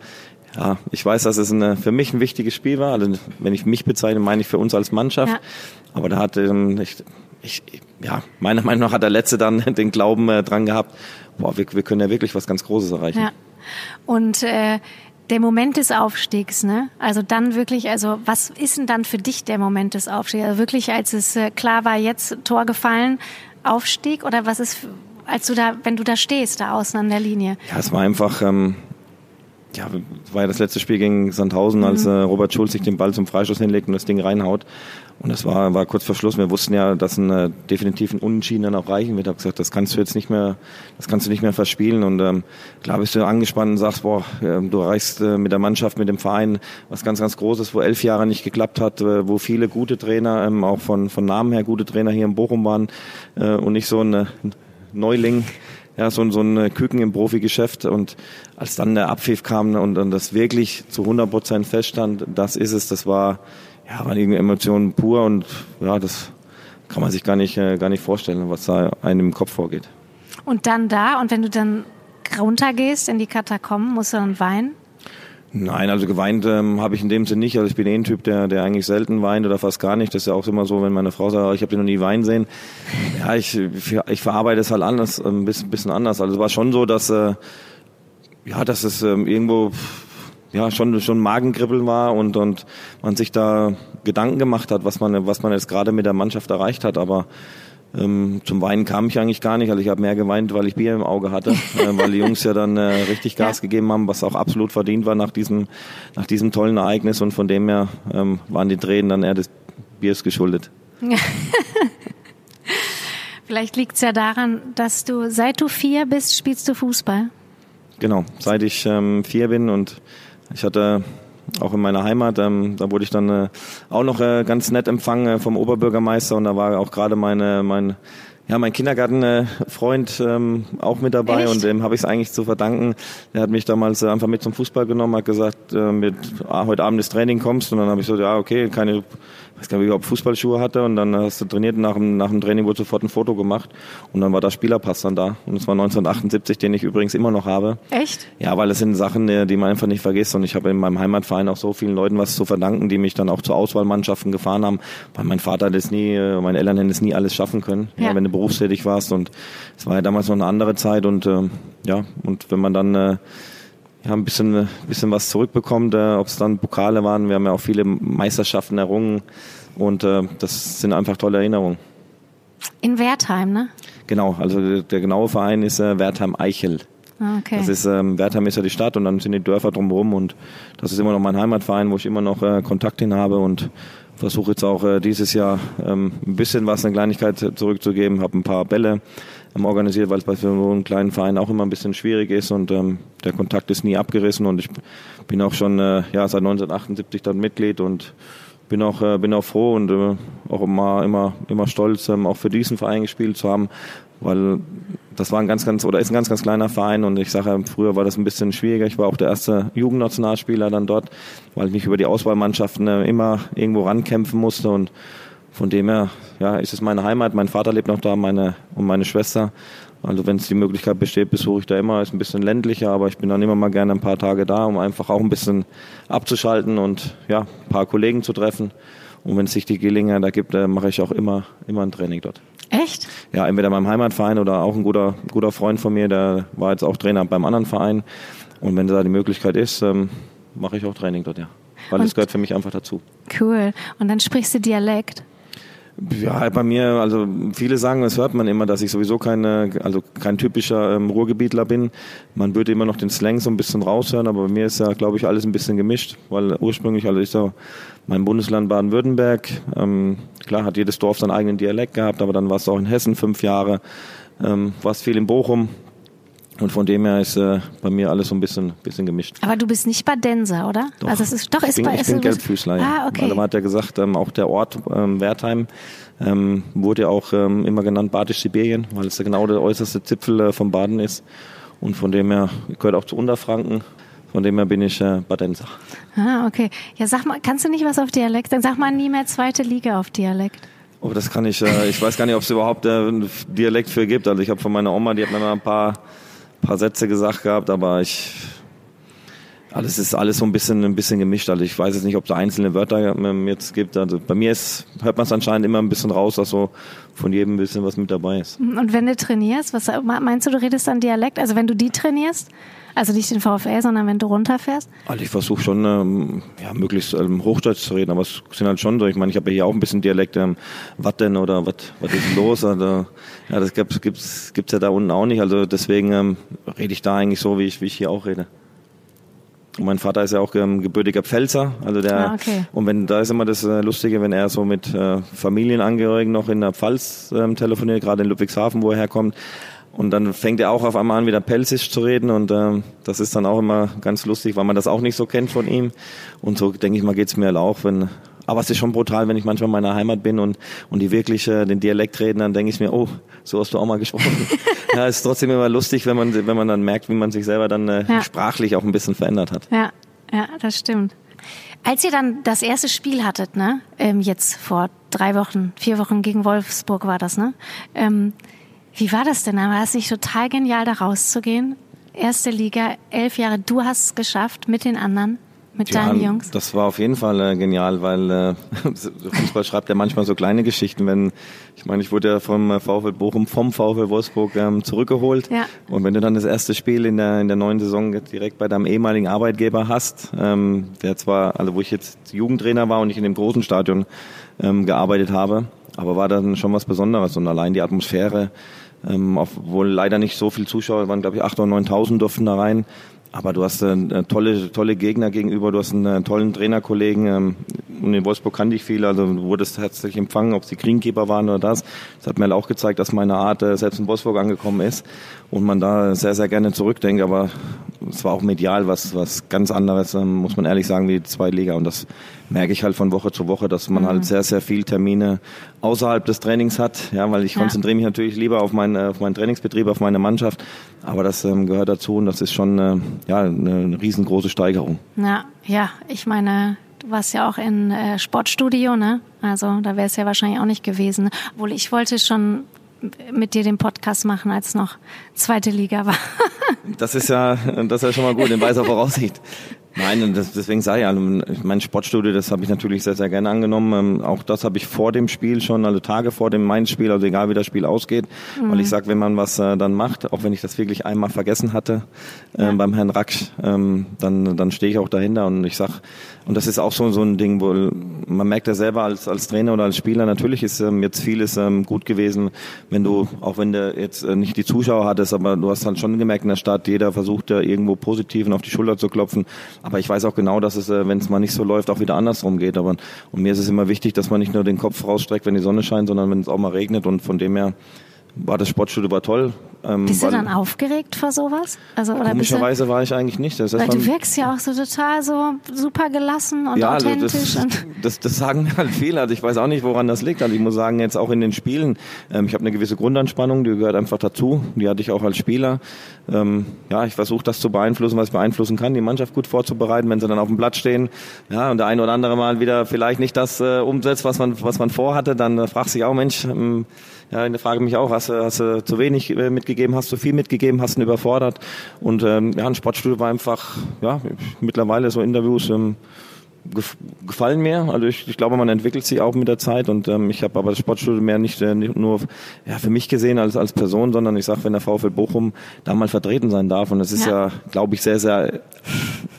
ja, ich weiß, dass es eine, für mich ein wichtiges Spiel war. Also wenn ich mich bezeichne, meine ich für uns als Mannschaft. Ja. Aber da hatte ähm, ich, ich, ja, meiner Meinung nach hat der Letzte dann den Glauben äh, dran gehabt, boah, wir, wir können ja wirklich was ganz Großes erreichen. Ja. Und äh, der Moment des Aufstiegs, ne? Also dann wirklich, also was ist denn dann für dich der Moment des Aufstiegs? Also wirklich, als es äh, klar war, jetzt Tor gefallen, Aufstieg oder was ist, als du da, wenn du da stehst, da außen an der Linie? Ja, es war einfach, ähm, ja, war ja das letzte Spiel gegen Sandhausen, mhm. als äh, Robert Schulz sich den Ball zum Freistoß hinlegt und das Ding reinhaut. Und es war, war kurz vor Schluss. Wir wussten ja, dass ein äh, definitiv ein Unentschieden dann auch reichen wird. Ich habe gesagt, das kannst du jetzt nicht mehr, das kannst du nicht mehr verspielen. Und ähm, klar bist du angespannt und sagst, boah, äh, du erreichst äh, mit der Mannschaft, mit dem Verein was ganz, ganz Großes, wo elf Jahre nicht geklappt hat, äh, wo viele gute Trainer, ähm, auch von, von Namen her gute Trainer hier in Bochum waren äh, und nicht so ein äh, Neuling ja, so, so ein Küken im Profigeschäft. Und als dann der Abpfiff kam und, und das wirklich zu 100 Prozent feststand, das ist es, das war, ja, waren irgendwie Emotionen pur und ja, das kann man sich gar nicht, äh, gar nicht vorstellen, was da einem im Kopf vorgeht. Und dann da, und wenn du dann runtergehst in die Katakomben, musst du dann weinen? Nein, also geweint ähm, habe ich in dem Sinne nicht. Also ich bin eh ein Typ, der, der eigentlich selten weint oder fast gar nicht. Das ist ja auch immer so, wenn meine Frau sagt, ich habe den noch nie weinen sehen. Ja, ich, ich verarbeite es halt anders, ein bisschen, bisschen anders. Also es war schon so, dass, äh, ja, dass es ähm, irgendwo ja schon schon Magenkribbeln war und und man sich da Gedanken gemacht hat, was man was man jetzt gerade mit der Mannschaft erreicht hat, aber ähm, zum Weinen kam ich eigentlich gar nicht. Also ich habe mehr geweint, weil ich Bier im Auge hatte, äh, weil die Jungs ja dann äh, richtig Gas ja. gegeben haben, was auch absolut verdient war nach diesem nach diesem tollen Ereignis und von dem her ähm, waren die Tränen dann eher des Biers geschuldet. Vielleicht liegt es ja daran, dass du seit du vier bist, spielst du Fußball. Genau, seit ich ähm, vier bin und ich hatte auch in meiner Heimat, ähm, da wurde ich dann äh, auch noch äh, ganz nett empfangen äh, vom Oberbürgermeister und da war auch gerade meine mein ja, mein Kindergartenfreund ähm, auch mit dabei Echt? und dem habe ich es eigentlich zu verdanken. Der hat mich damals äh, einfach mit zum Fußball genommen, hat gesagt, äh, mit ah, heute Abend das Training kommst und dann habe ich so, ja okay, keine weiß gar nicht, ob ich Fußballschuhe hatte und dann hast du trainiert nach dem, nach dem Training wurde sofort ein Foto gemacht und dann war der Spielerpass dann da und es war 1978, den ich übrigens immer noch habe. Echt? Ja, weil es sind Sachen, die man einfach nicht vergisst und ich habe in meinem Heimatverein auch so vielen Leuten was zu verdanken, die mich dann auch zu Auswahlmannschaften gefahren haben, weil mein Vater das nie, äh, meine Eltern hätten es nie alles schaffen können, ja. Ja, wenn du berufstätig warst und es war ja damals noch eine andere Zeit und äh, ja, und wenn man dann äh, ja, ein bisschen, ein bisschen was zurückbekommt, äh, ob es dann Pokale waren. Wir haben ja auch viele Meisterschaften errungen und äh, das sind einfach tolle Erinnerungen. In Wertheim, ne? Genau, also der genaue Verein ist äh, Wertheim-Eichel. Ah, okay. Das ist, ähm, Wertheim ist ja die Stadt und dann sind die Dörfer drumherum und das ist immer noch mein Heimatverein, wo ich immer noch äh, Kontakt hin habe und versuche jetzt auch äh, dieses Jahr ähm, ein bisschen was, eine Kleinigkeit zurückzugeben, habe ein paar Bälle organisiert, weil es bei so einem kleinen Verein auch immer ein bisschen schwierig ist und ähm, der Kontakt ist nie abgerissen und ich bin auch schon äh, ja, seit 1978 dann Mitglied und bin auch, äh, bin auch froh und äh, auch immer, immer, immer stolz, ähm, auch für diesen Verein gespielt zu haben, weil das war ein ganz, ganz, oder ist ein ganz, ganz kleiner Verein und ich sage, früher war das ein bisschen schwieriger. Ich war auch der erste Jugendnationalspieler dann dort, weil ich mich über die Auswahlmannschaften äh, immer irgendwo rankämpfen musste und von dem her, ja, ist es meine Heimat. Mein Vater lebt noch da, meine und meine Schwester. Also wenn es die Möglichkeit besteht, besuche ich da immer. Ist ein bisschen ländlicher, aber ich bin dann immer mal gerne ein paar Tage da, um einfach auch ein bisschen abzuschalten und ja, ein paar Kollegen zu treffen. Und wenn es sich die Gelegenheit da gibt, mache ich auch immer, immer ein Training dort. Echt? Ja, entweder beim Heimatverein oder auch ein guter, guter Freund von mir, der war jetzt auch Trainer beim anderen Verein. Und wenn da die Möglichkeit ist, ähm, mache ich auch Training dort, ja. Weil es gehört für mich einfach dazu. Cool. Und dann sprichst du Dialekt? Ja, bei mir, also viele sagen, das hört man immer, dass ich sowieso keine, also kein typischer ähm, Ruhrgebietler bin. Man würde immer noch den Slang so ein bisschen raushören, aber bei mir ist ja, glaube ich, alles ein bisschen gemischt, weil ursprünglich, also ich so, mein Bundesland Baden-Württemberg, ähm, klar hat jedes Dorf seinen eigenen Dialekt gehabt, aber dann war es auch in Hessen fünf Jahre, ähm, war es viel in Bochum, und von dem her ist äh, bei mir alles so ein bisschen, bisschen gemischt. Aber du bist nicht Badenser, oder? Doch, also es ist, doch, ich ist bin, bei, ich bin Gelbfüßler. Ah, okay. Also man hat ja gesagt, ähm, auch der Ort ähm, Wertheim Ähm, wurde ja auch ähm, immer genannt Badisch-Sibirien, weil es ja genau der äußerste Zipfel äh, vom Baden ist. Und von dem her gehört auch zu Unterfranken. Von dem her bin ich äh, Badenser. Ah, okay. Ja, sag mal, kannst du nicht was auf Dialekt? Dann sag mal nie mehr zweite Liga auf Dialekt. Oh, das kann ich. Äh, ich weiß gar nicht, ob es überhaupt äh, einen Dialekt für gibt. Also ich habe von meiner Oma, die hat mir mal ein paar, paar Sätze gesagt gehabt, aber ich alles ist alles so ein bisschen, ein bisschen gemischt. Also ich weiß jetzt nicht, ob es einzelne Wörter ähm, jetzt gibt. Also bei mir ist, hört man es anscheinend immer ein bisschen raus, dass so von jedem ein bisschen was mit dabei ist. Und wenn du trainierst, was meinst du, du redest dann Dialekt? Also wenn du die trainierst? Also nicht den VfL, sondern wenn du runterfährst? Also ich versuche schon, ähm, ja, möglichst ähm, Hochdeutsch zu reden, aber es sind halt schon so. Ich meine, ich habe ja hier auch ein bisschen Dialekt, ähm, was denn oder was was ist los? Also, ja, das gibt's, gibt's, gibt's ja da unten auch nicht. Also deswegen ähm, rede ich da eigentlich so, wie ich, wie ich hier auch rede. Und mein Vater ist ja auch ähm, gebürtiger Pfälzer, also der Ah, okay. und wenn da ist immer das äh, Lustige, wenn er so mit äh, Familienangehörigen noch in der Pfalz ähm, telefoniert, gerade in Ludwigshafen, wo er herkommt, und dann fängt er auch auf einmal an, wieder Pelzisch zu reden und ähm, das ist dann auch immer ganz lustig, weil man das auch nicht so kennt von ihm. Und so denke ich mal geht's mir halt auch, wenn aber es ist schon brutal, wenn ich manchmal in meiner Heimat bin und, und die wirklich äh, den Dialekt reden, dann denke ich mir, oh, so hast du auch mal gesprochen. ja, es ist trotzdem immer lustig, wenn man, wenn man dann merkt, wie man sich selber dann äh, Ja. sprachlich auch ein bisschen verändert hat. Ja, ja, das stimmt. Als ihr dann das erste Spiel hattet, ne, ähm, jetzt vor drei Wochen, vier Wochen gegen Wolfsburg war das, ne? Ähm, wie war das denn? War es nicht total genial, da rauszugehen? Erste Liga, elf Jahre, du hast es geschafft mit den anderen, mit deinen Jungs. Das war auf jeden Fall äh, genial, weil äh, Fußball schreibt ja manchmal so kleine Geschichten. Wenn ich meine, ich wurde ja vom äh, VfL Bochum, vom VfL Wolfsburg ähm, zurückgeholt. Ja. Und wenn du dann das erste Spiel in der in der neuen Saison direkt bei deinem ehemaligen Arbeitgeber hast, ähm, der zwar, also wo ich jetzt Jugendtrainer war und nicht in dem großen Stadion ähm, gearbeitet habe, aber war dann schon was Besonderes und allein die Atmosphäre, ähm, obwohl leider nicht so viel Zuschauer waren, glaube ich 8.000 oder 9.000 durften da rein. Aber du hast äh, tolle, tolle Gegner gegenüber, du hast einen äh, tollen Trainerkollegen. Ähm, und in Wolfsburg kannte ich viel, also wurdest herzlich empfangen, ob es die Greenkeeper waren oder das. Das hat mir halt auch gezeigt, dass meine Art äh, selbst in Wolfsburg angekommen ist und man da sehr, sehr gerne zurückdenkt. Aber es war auch medial was, was ganz anderes, ähm, muss man ehrlich sagen, wie die zweite Liga. Und das merke ich halt von Woche zu Woche, dass man halt sehr, sehr viel Termine außerhalb des Trainings hat. Ja, weil ich Ja. konzentriere mich natürlich lieber auf meinen, äh, auf meinen Trainingsbetrieb, auf meine Mannschaft. Aber das ähm, gehört dazu und das ist schon äh, ja, eine, eine riesengroße Steigerung. Ja, ja, ich meine, du warst ja auch in äh, Sportstudio, ne? Also da wäre es ja wahrscheinlich auch nicht gewesen. Obwohl ich wollte schon mit dir den Podcast machen, als noch zweite Liga war. Das ist ja, das ist ja schon mal gut in weiser Voraussicht. Nein, und das, deswegen sage ich, also mein Sportstudio, das habe ich natürlich sehr, sehr gerne angenommen. Ähm, auch das habe ich vor dem Spiel schon, also Tage vor dem Mainz-Spiel, also egal wie das Spiel ausgeht. Weil ich sage, wenn man was äh, dann macht, auch wenn ich das wirklich einmal vergessen hatte äh, beim Herrn Racksch, ähm, dann, dann stehe ich auch dahinter und ich sag, und das ist auch so, so ein Ding, wo man merkt ja selber als, als Trainer oder als Spieler, natürlich ist ähm, jetzt vieles ähm, gut gewesen, wenn du, auch wenn du jetzt äh, nicht die Zuschauer hattest, aber du hast dann schon gemerkt in der Stadt, jeder versucht ja irgendwo Positiven auf die Schulter zu klopfen. Aber ich weiß auch genau, dass es, äh, wenn es mal nicht so läuft, auch wieder andersrum geht. Aber und mir ist es immer wichtig, dass man nicht nur den Kopf rausstreckt, wenn die Sonne scheint, sondern wenn es auch mal regnet. Und von dem her war das Sportstudio war toll. Ähm, Bist du dann aufgeregt vor sowas? Also oder bist du, Komischerweise war ich eigentlich nicht. Das heißt, weil du wirkst ja auch so total so super gelassen und ja, also authentisch. das, das, das sagen halt viele. Also ich weiß auch nicht, woran das liegt. Also ich muss sagen, jetzt auch in den Spielen, ähm, ich habe eine gewisse Grundanspannung, die gehört einfach dazu. Die hatte ich auch als Spieler. Ähm, ja, ich versuche das zu beeinflussen, was ich beeinflussen kann, die Mannschaft gut vorzubereiten, wenn sie dann auf dem Platz stehen. Ja, und der eine oder andere mal wieder vielleicht nicht das äh, umsetzt, was man, was man vorhatte, dann äh, fragt sich auch, Mensch, ähm, ja, ich frage mich auch, hast du, hast du zu wenig äh, mitgegeben, hast du viel mitgegeben, hast du ihn überfordert? Und ähm, ja, ein Sportstudio war einfach, ja, mittlerweile so Interviews, ähm, gefallen mir. Also ich, ich glaube, man entwickelt sich auch mit der Zeit und ähm, ich habe aber das Sportstudio mehr nicht, äh, nicht nur ja, für mich gesehen als als Person, sondern ich sage, wenn der VfL Bochum da mal vertreten sein darf und es ist Ja. ja, glaube ich, sehr sehr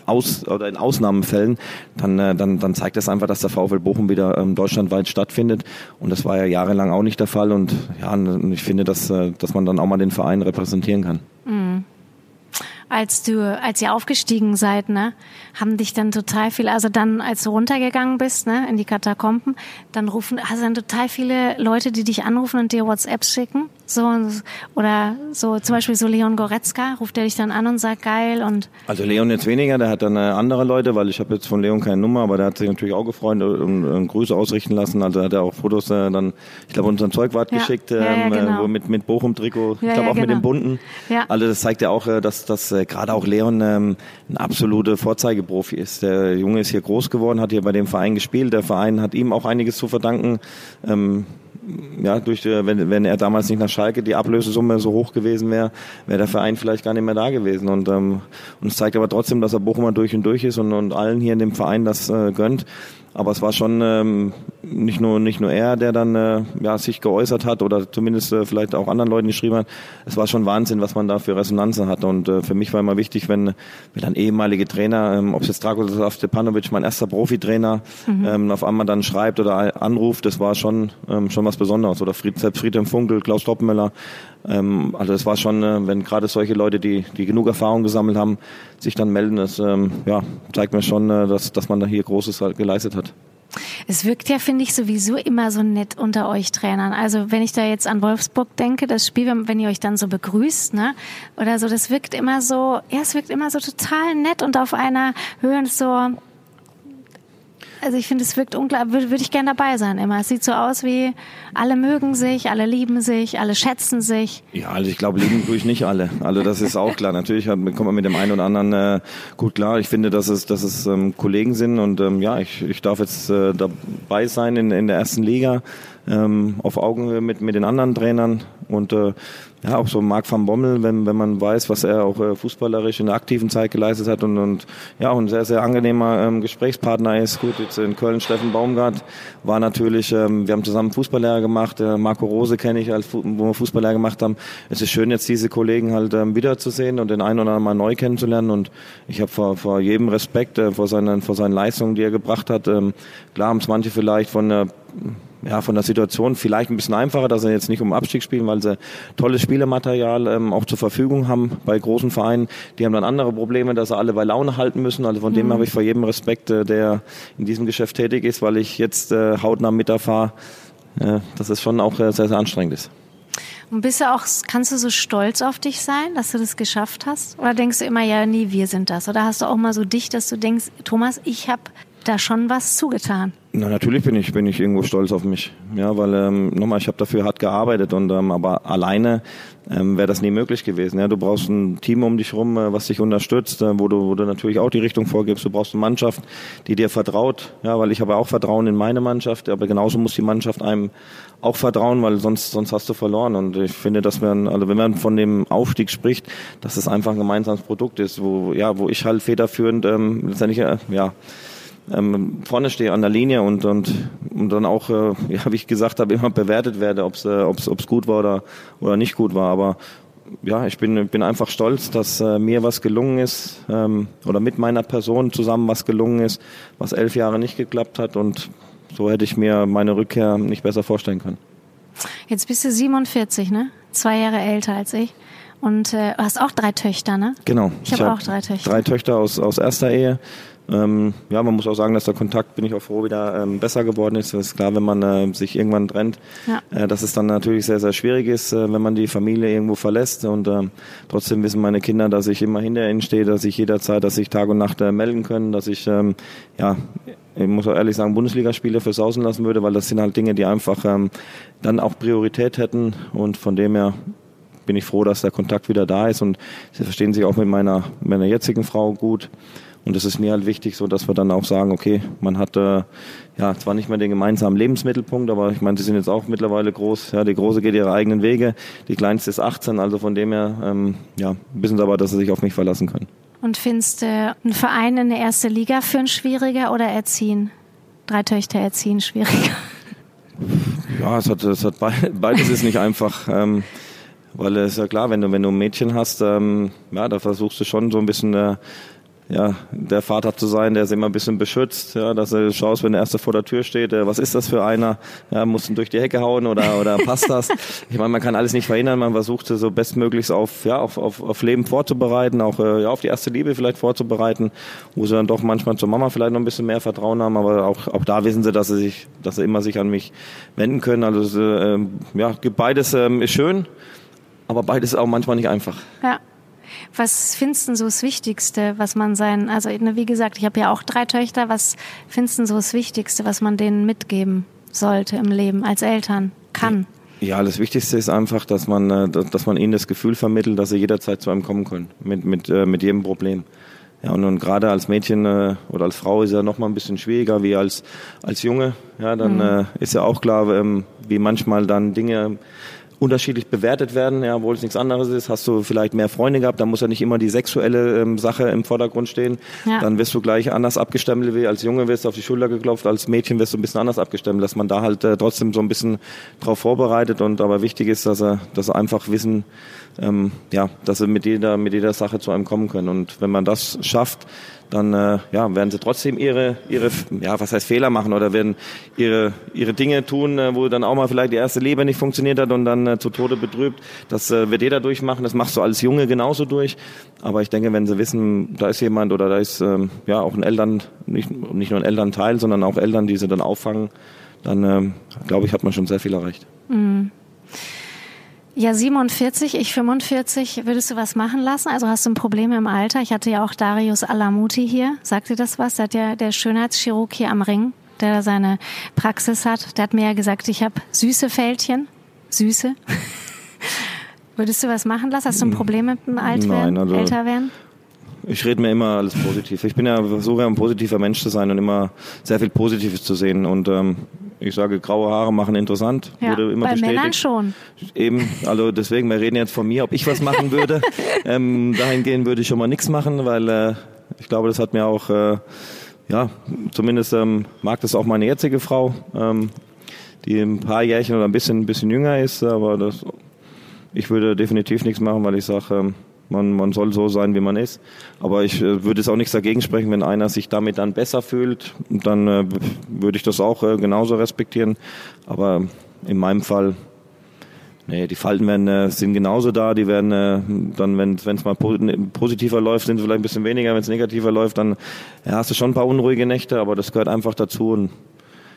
aus oder in Ausnahmefällen, dann äh, dann dann zeigt das einfach, dass der VfL Bochum wieder ähm, deutschlandweit stattfindet und das war ja jahrelang auch nicht der Fall und ja, und ich finde, dass äh, dass man dann auch mal den Verein repräsentieren kann. Als du, als ihr aufgestiegen seid, ne, haben dich dann total viele, also dann, als du runtergegangen bist, ne, in die Katakomben, dann rufen, hast du dann total viele Leute, die dich anrufen und dir WhatsApps schicken So, oder so, zum Beispiel so Leon Goretzka, ruft er dich dann an und sagt geil und. Also Leon jetzt weniger, der hat dann äh, andere Leute, weil ich habe jetzt von Leon keine Nummer, aber der hat sich natürlich auch gefreut und, und Grüße ausrichten lassen. Also hat er auch Fotos äh, dann, ich glaube, unseren Zeugwart ja. geschickt, ähm, ja, ja, ähm, äh, genau. mit, mit Bochum-Trikot, ich glaube auch genau. mit dem bunten. Ja. Also das zeigt ja auch, äh, dass, dass äh, gerade auch Leon ähm, ein absoluter Vorzeigeprofi ist. Der Junge ist hier groß geworden, hat hier bei dem Verein gespielt. Der Verein hat ihm auch einiges zu verdanken. Ähm, ja, durch, äh, wenn, wenn er damals nicht nach Schalke die Ablösesumme so hoch gewesen wäre, wäre der Verein vielleicht gar nicht mehr da gewesen. Und, ähm, zeigt aber trotzdem, dass er Bochumer durch und durch ist und, und allen hier in dem Verein das äh, gönnt. Aber es war schon ähm, nicht nur nicht nur er, der dann äh, ja, sich geäußert hat oder zumindest äh, vielleicht auch anderen Leuten geschrieben hat. Es war schon Wahnsinn, was man da für Resonanzen hat. Und äh, für mich war immer wichtig, wenn, wenn dann ehemalige Trainer, ähm, ob es jetzt Dragoslav Stepanovic, mein erster Profitrainer, mhm. ähm, auf einmal dann schreibt oder anruft, das war schon ähm, schon was Besonderes. Oder Fried, selbst Friedhelm Funkel, Klaus Doppmüller, ähm, also es war schon, äh, wenn gerade solche Leute, die, die genug Erfahrung gesammelt haben, sich dann melden, das ähm, ja, zeigt mir schon, äh, dass, dass man da hier Großes halt geleistet hat. Es wirkt ja, finde ich, sowieso immer so nett unter euch Trainern. Also wenn ich da jetzt an Wolfsburg denke, das Spiel, wenn ihr euch dann so begrüßt, ne, oder so, das wirkt immer so, ja, es wirkt immer so total nett und auf einer Höhe so, also ich finde, es wirkt unglaublich, würde, ich gerne dabei sein immer. Es sieht so aus wie, alle mögen sich, alle lieben sich, alle schätzen sich. Ja, also ich glaube, lieben tue ich nicht alle. Also das ist auch klar. Natürlich kommt man mit dem einen oder anderen äh, gut klar. Ich finde, dass es, dass es ähm, Kollegen sind und ähm, ja, ich, ich darf jetzt äh, dabei sein in, in der ersten Liga ähm, auf Augenhöhe mit, mit den anderen Trainern und äh, ja, auch so Marc van Bommel, wenn, wenn man weiß, was er auch äh, fußballerisch in der aktiven Zeit geleistet hat und, und ja, auch ein sehr, sehr angenehmer ähm, Gesprächspartner ist. Gut, jetzt in Köln Steffen Baumgart war natürlich, ähm, wir haben zusammen Fußballlehrer gemacht, äh, Marco Rose kenne ich, als, wo wir Fußballlehrer gemacht haben. Es ist schön, jetzt diese Kollegen halt ähm, wiederzusehen und den einen oder anderen mal neu kennenzulernen und ich habe vor, vor jedem Respekt äh, vor, seinen, vor seinen Leistungen, die er gebracht hat. Ähm, klar haben es manche vielleicht von äh, ja, von der Situation vielleicht ein bisschen einfacher, dass sie jetzt nicht um Abstieg spielen, weil sie tolles Spielematerial ähm, auch zur Verfügung haben bei großen Vereinen. Die haben dann andere Probleme, dass sie alle bei Laune halten müssen. Also von mhm. dem habe ich vor jedem Respekt, äh, der in diesem Geschäft tätig ist, weil ich jetzt äh, hautnah mit erfahre, äh, dass es schon auch äh, sehr, sehr anstrengend ist. Und bist du auch, kannst du so stolz auf dich sein, dass du das geschafft hast? Oder denkst du immer, ja, nee, wir sind das? Oder hast du auch mal so dich, dass du denkst, Thomas, ich habe da schon was zugetan? Na, natürlich bin ich, bin ich irgendwo stolz auf mich. Ja, weil ähm, nochmal, ich habe dafür hart gearbeitet und ähm, aber alleine ähm, wäre das nie möglich gewesen. Ja, du brauchst ein Team um dich rum, äh, was dich unterstützt, äh, wo du, wo du natürlich auch die Richtung vorgibst. Du brauchst eine Mannschaft, die dir vertraut. Ja, weil ich habe auch Vertrauen in meine Mannschaft, aber genauso muss die Mannschaft einem auch vertrauen, weil sonst sonst hast du verloren. Und ich finde, dass man, also wenn man von dem Aufstieg spricht, dass es einfach ein gemeinsames Produkt ist, wo ja, wo ich halt federführend ähm, letztendlich äh, ja ähm, vorne stehe an der Linie und, und, und dann auch, äh, ja, wie ich gesagt habe, immer bewertet werde, ob es äh, ob's, ob's gut war oder, oder nicht gut war. Aber ja, ich bin, bin einfach stolz, dass äh, mir was gelungen ist ähm, oder mit meiner Person zusammen was gelungen ist, was elf Jahre nicht geklappt hat und so hätte ich mir meine Rückkehr nicht besser vorstellen können. Jetzt bist du 47, ne? Zwei Jahre älter als ich. Und äh, hast auch drei Töchter, ne? Genau. Ich, ich habe hab auch drei Töchter. Drei Töchter aus, aus erster Ehe. Ähm, ja, man muss auch sagen, dass der Kontakt, bin ich auch froh, wieder ähm, besser geworden ist. Es ist klar, wenn man äh, sich irgendwann trennt, ja. äh, dass es dann natürlich sehr, sehr schwierig ist, äh, wenn man die Familie irgendwo verlässt. Und ähm, trotzdem wissen meine Kinder, dass ich immer hinter ihnen stehe, dass ich jederzeit, dass ich Tag und Nacht äh, melden können, dass ich, ähm, ja, ich muss auch ehrlich sagen, Bundesligaspiele versausen lassen würde, weil das sind halt Dinge, die einfach ähm, dann auch Priorität hätten. Und von dem her bin ich froh, dass der Kontakt wieder da ist und sie verstehen sich auch mit meiner, meiner jetzigen Frau gut. Und es ist mir halt wichtig, so dass wir dann auch sagen, okay, man hat äh, ja zwar nicht mehr den gemeinsamen Lebensmittelpunkt, aber ich meine, sie sind jetzt auch mittlerweile groß. Ja, die große geht ihre eigenen Wege, die kleinste ist 18, also von dem her ähm, ja, wissen sie aber, dass sie sich auf mich verlassen können. Und findest du einen Verein in der ersten Liga für ein schwieriger oder erziehen? Drei Töchter erziehen schwieriger? Ja, es hat, es hat beides ist nicht einfach. Ähm, weil es ist ja klar, wenn du, wenn du ein Mädchen hast, ähm, ja, da versuchst du schon so ein bisschen äh, ja, der Vater zu sein, der sie immer ein bisschen beschützt, ja, dass du schaust, wenn der Erste vor der Tür steht, äh, was ist das für einer, ja, muss ihn durch die Hecke hauen oder, oder passt das? Ich meine, man kann alles nicht verhindern, man versucht so bestmöglichst auf, ja, auf, auf, auf Leben vorzubereiten, auch äh, ja, auf die erste Liebe vielleicht vorzubereiten, wo sie dann doch manchmal zur Mama vielleicht noch ein bisschen mehr Vertrauen haben, aber auch, auch da wissen sie, dass sie sich, dass sie immer sich an mich wenden können. Also äh, ja, beides äh, ist schön, aber beides ist auch manchmal nicht einfach. Ja. Was findest du so das Wichtigste, was man sein, also wie gesagt, ich habe ja auch drei Töchter, was findest du so das Wichtigste, was man denen mitgeben sollte im Leben als Eltern kann? Ja, das Wichtigste ist einfach, dass man, äh, dass man ihnen das Gefühl vermittelt, dass sie jederzeit zu einem kommen können, mit, mit, äh, mit jedem Problem. Ja, und, und gerade als Mädchen äh, oder als Frau ist ja noch mal ein bisschen schwieriger wie als, als Junge. Ja, dann mhm. äh, ist ja auch klar, ähm, wie manchmal dann Dinge unterschiedlich bewertet werden, ja, obwohl es nichts anderes ist. Hast du vielleicht mehr Freunde gehabt, dann muss ja nicht immer die sexuelle ähm, Sache im Vordergrund stehen. Ja. Dann wirst du gleich anders abgestempelt wie als Junge wirst du auf die Schulter geklopft, als Mädchen wirst du ein bisschen anders abgestempelt, dass man da halt äh, trotzdem so ein bisschen drauf vorbereitet und aber wichtig ist, dass er, dass er einfach wissen, ähm, ja, dass sie mit jeder, mit jeder Sache zu einem kommen können. Und wenn man das schafft, dann äh, ja, werden sie trotzdem ihre, ihre, ja, was heißt Fehler machen oder werden ihre, ihre Dinge tun, äh, wo dann auch mal vielleicht die erste Liebe nicht funktioniert hat und dann äh, zu Tode betrübt. Das äh, wird jeder durchmachen, das machst du als Junge genauso durch. Aber ich denke, wenn sie wissen, da ist jemand oder da ist ähm, ja auch ein Eltern, nicht, nicht nur ein Elternteil, sondern auch Eltern, die sie dann auffangen, dann ähm, glaube ich, hat man schon sehr viel erreicht. Mhm. Ja, 47, ich 45. Würdest du was machen lassen? Also hast du ein Problem im Alter? Ich hatte ja auch Darius Alamuti hier. Sagt dir das was? Der hat ja der Schönheitschirurg hier am Ring, der seine Praxis hat. Der hat mir ja gesagt, ich habe süße Fältchen. Süße. Würdest du was machen lassen? Hast du ein Problem mit dem Alter Nein, also älter werden? Ich rede mir immer alles positiv. Ich bin ja versuche ein positiver Mensch zu sein und immer sehr viel Positives zu sehen. Und ähm, ich sage, graue Haare machen interessant. Ja, wurde immer bei bestätigt. Männern schon. Eben, also deswegen, wir reden jetzt von mir, ob ich was machen würde. ähm, dahingehend würde ich schon mal nichts machen, weil äh, ich glaube, das hat mir auch, äh, ja, zumindest ähm, mag das auch meine jetzige Frau, ähm, die ein paar Jährchen oder ein bisschen, ein bisschen jünger ist, aber das, ich würde definitiv nichts machen, weil ich sage, ähm, man, man soll so sein, wie man ist. Aber ich äh, würde es auch nichts dagegen sprechen, wenn einer sich damit dann besser fühlt, dann äh, würde ich das auch äh, genauso respektieren. Aber in meinem Fall, nee, die Falten werden, äh, sind genauso da. Die werden äh, dann, wenn es mal positiver läuft, sind sie vielleicht ein bisschen weniger. Wenn es negativer läuft, dann ja, hast du schon ein paar unruhige Nächte, aber das gehört einfach dazu. Und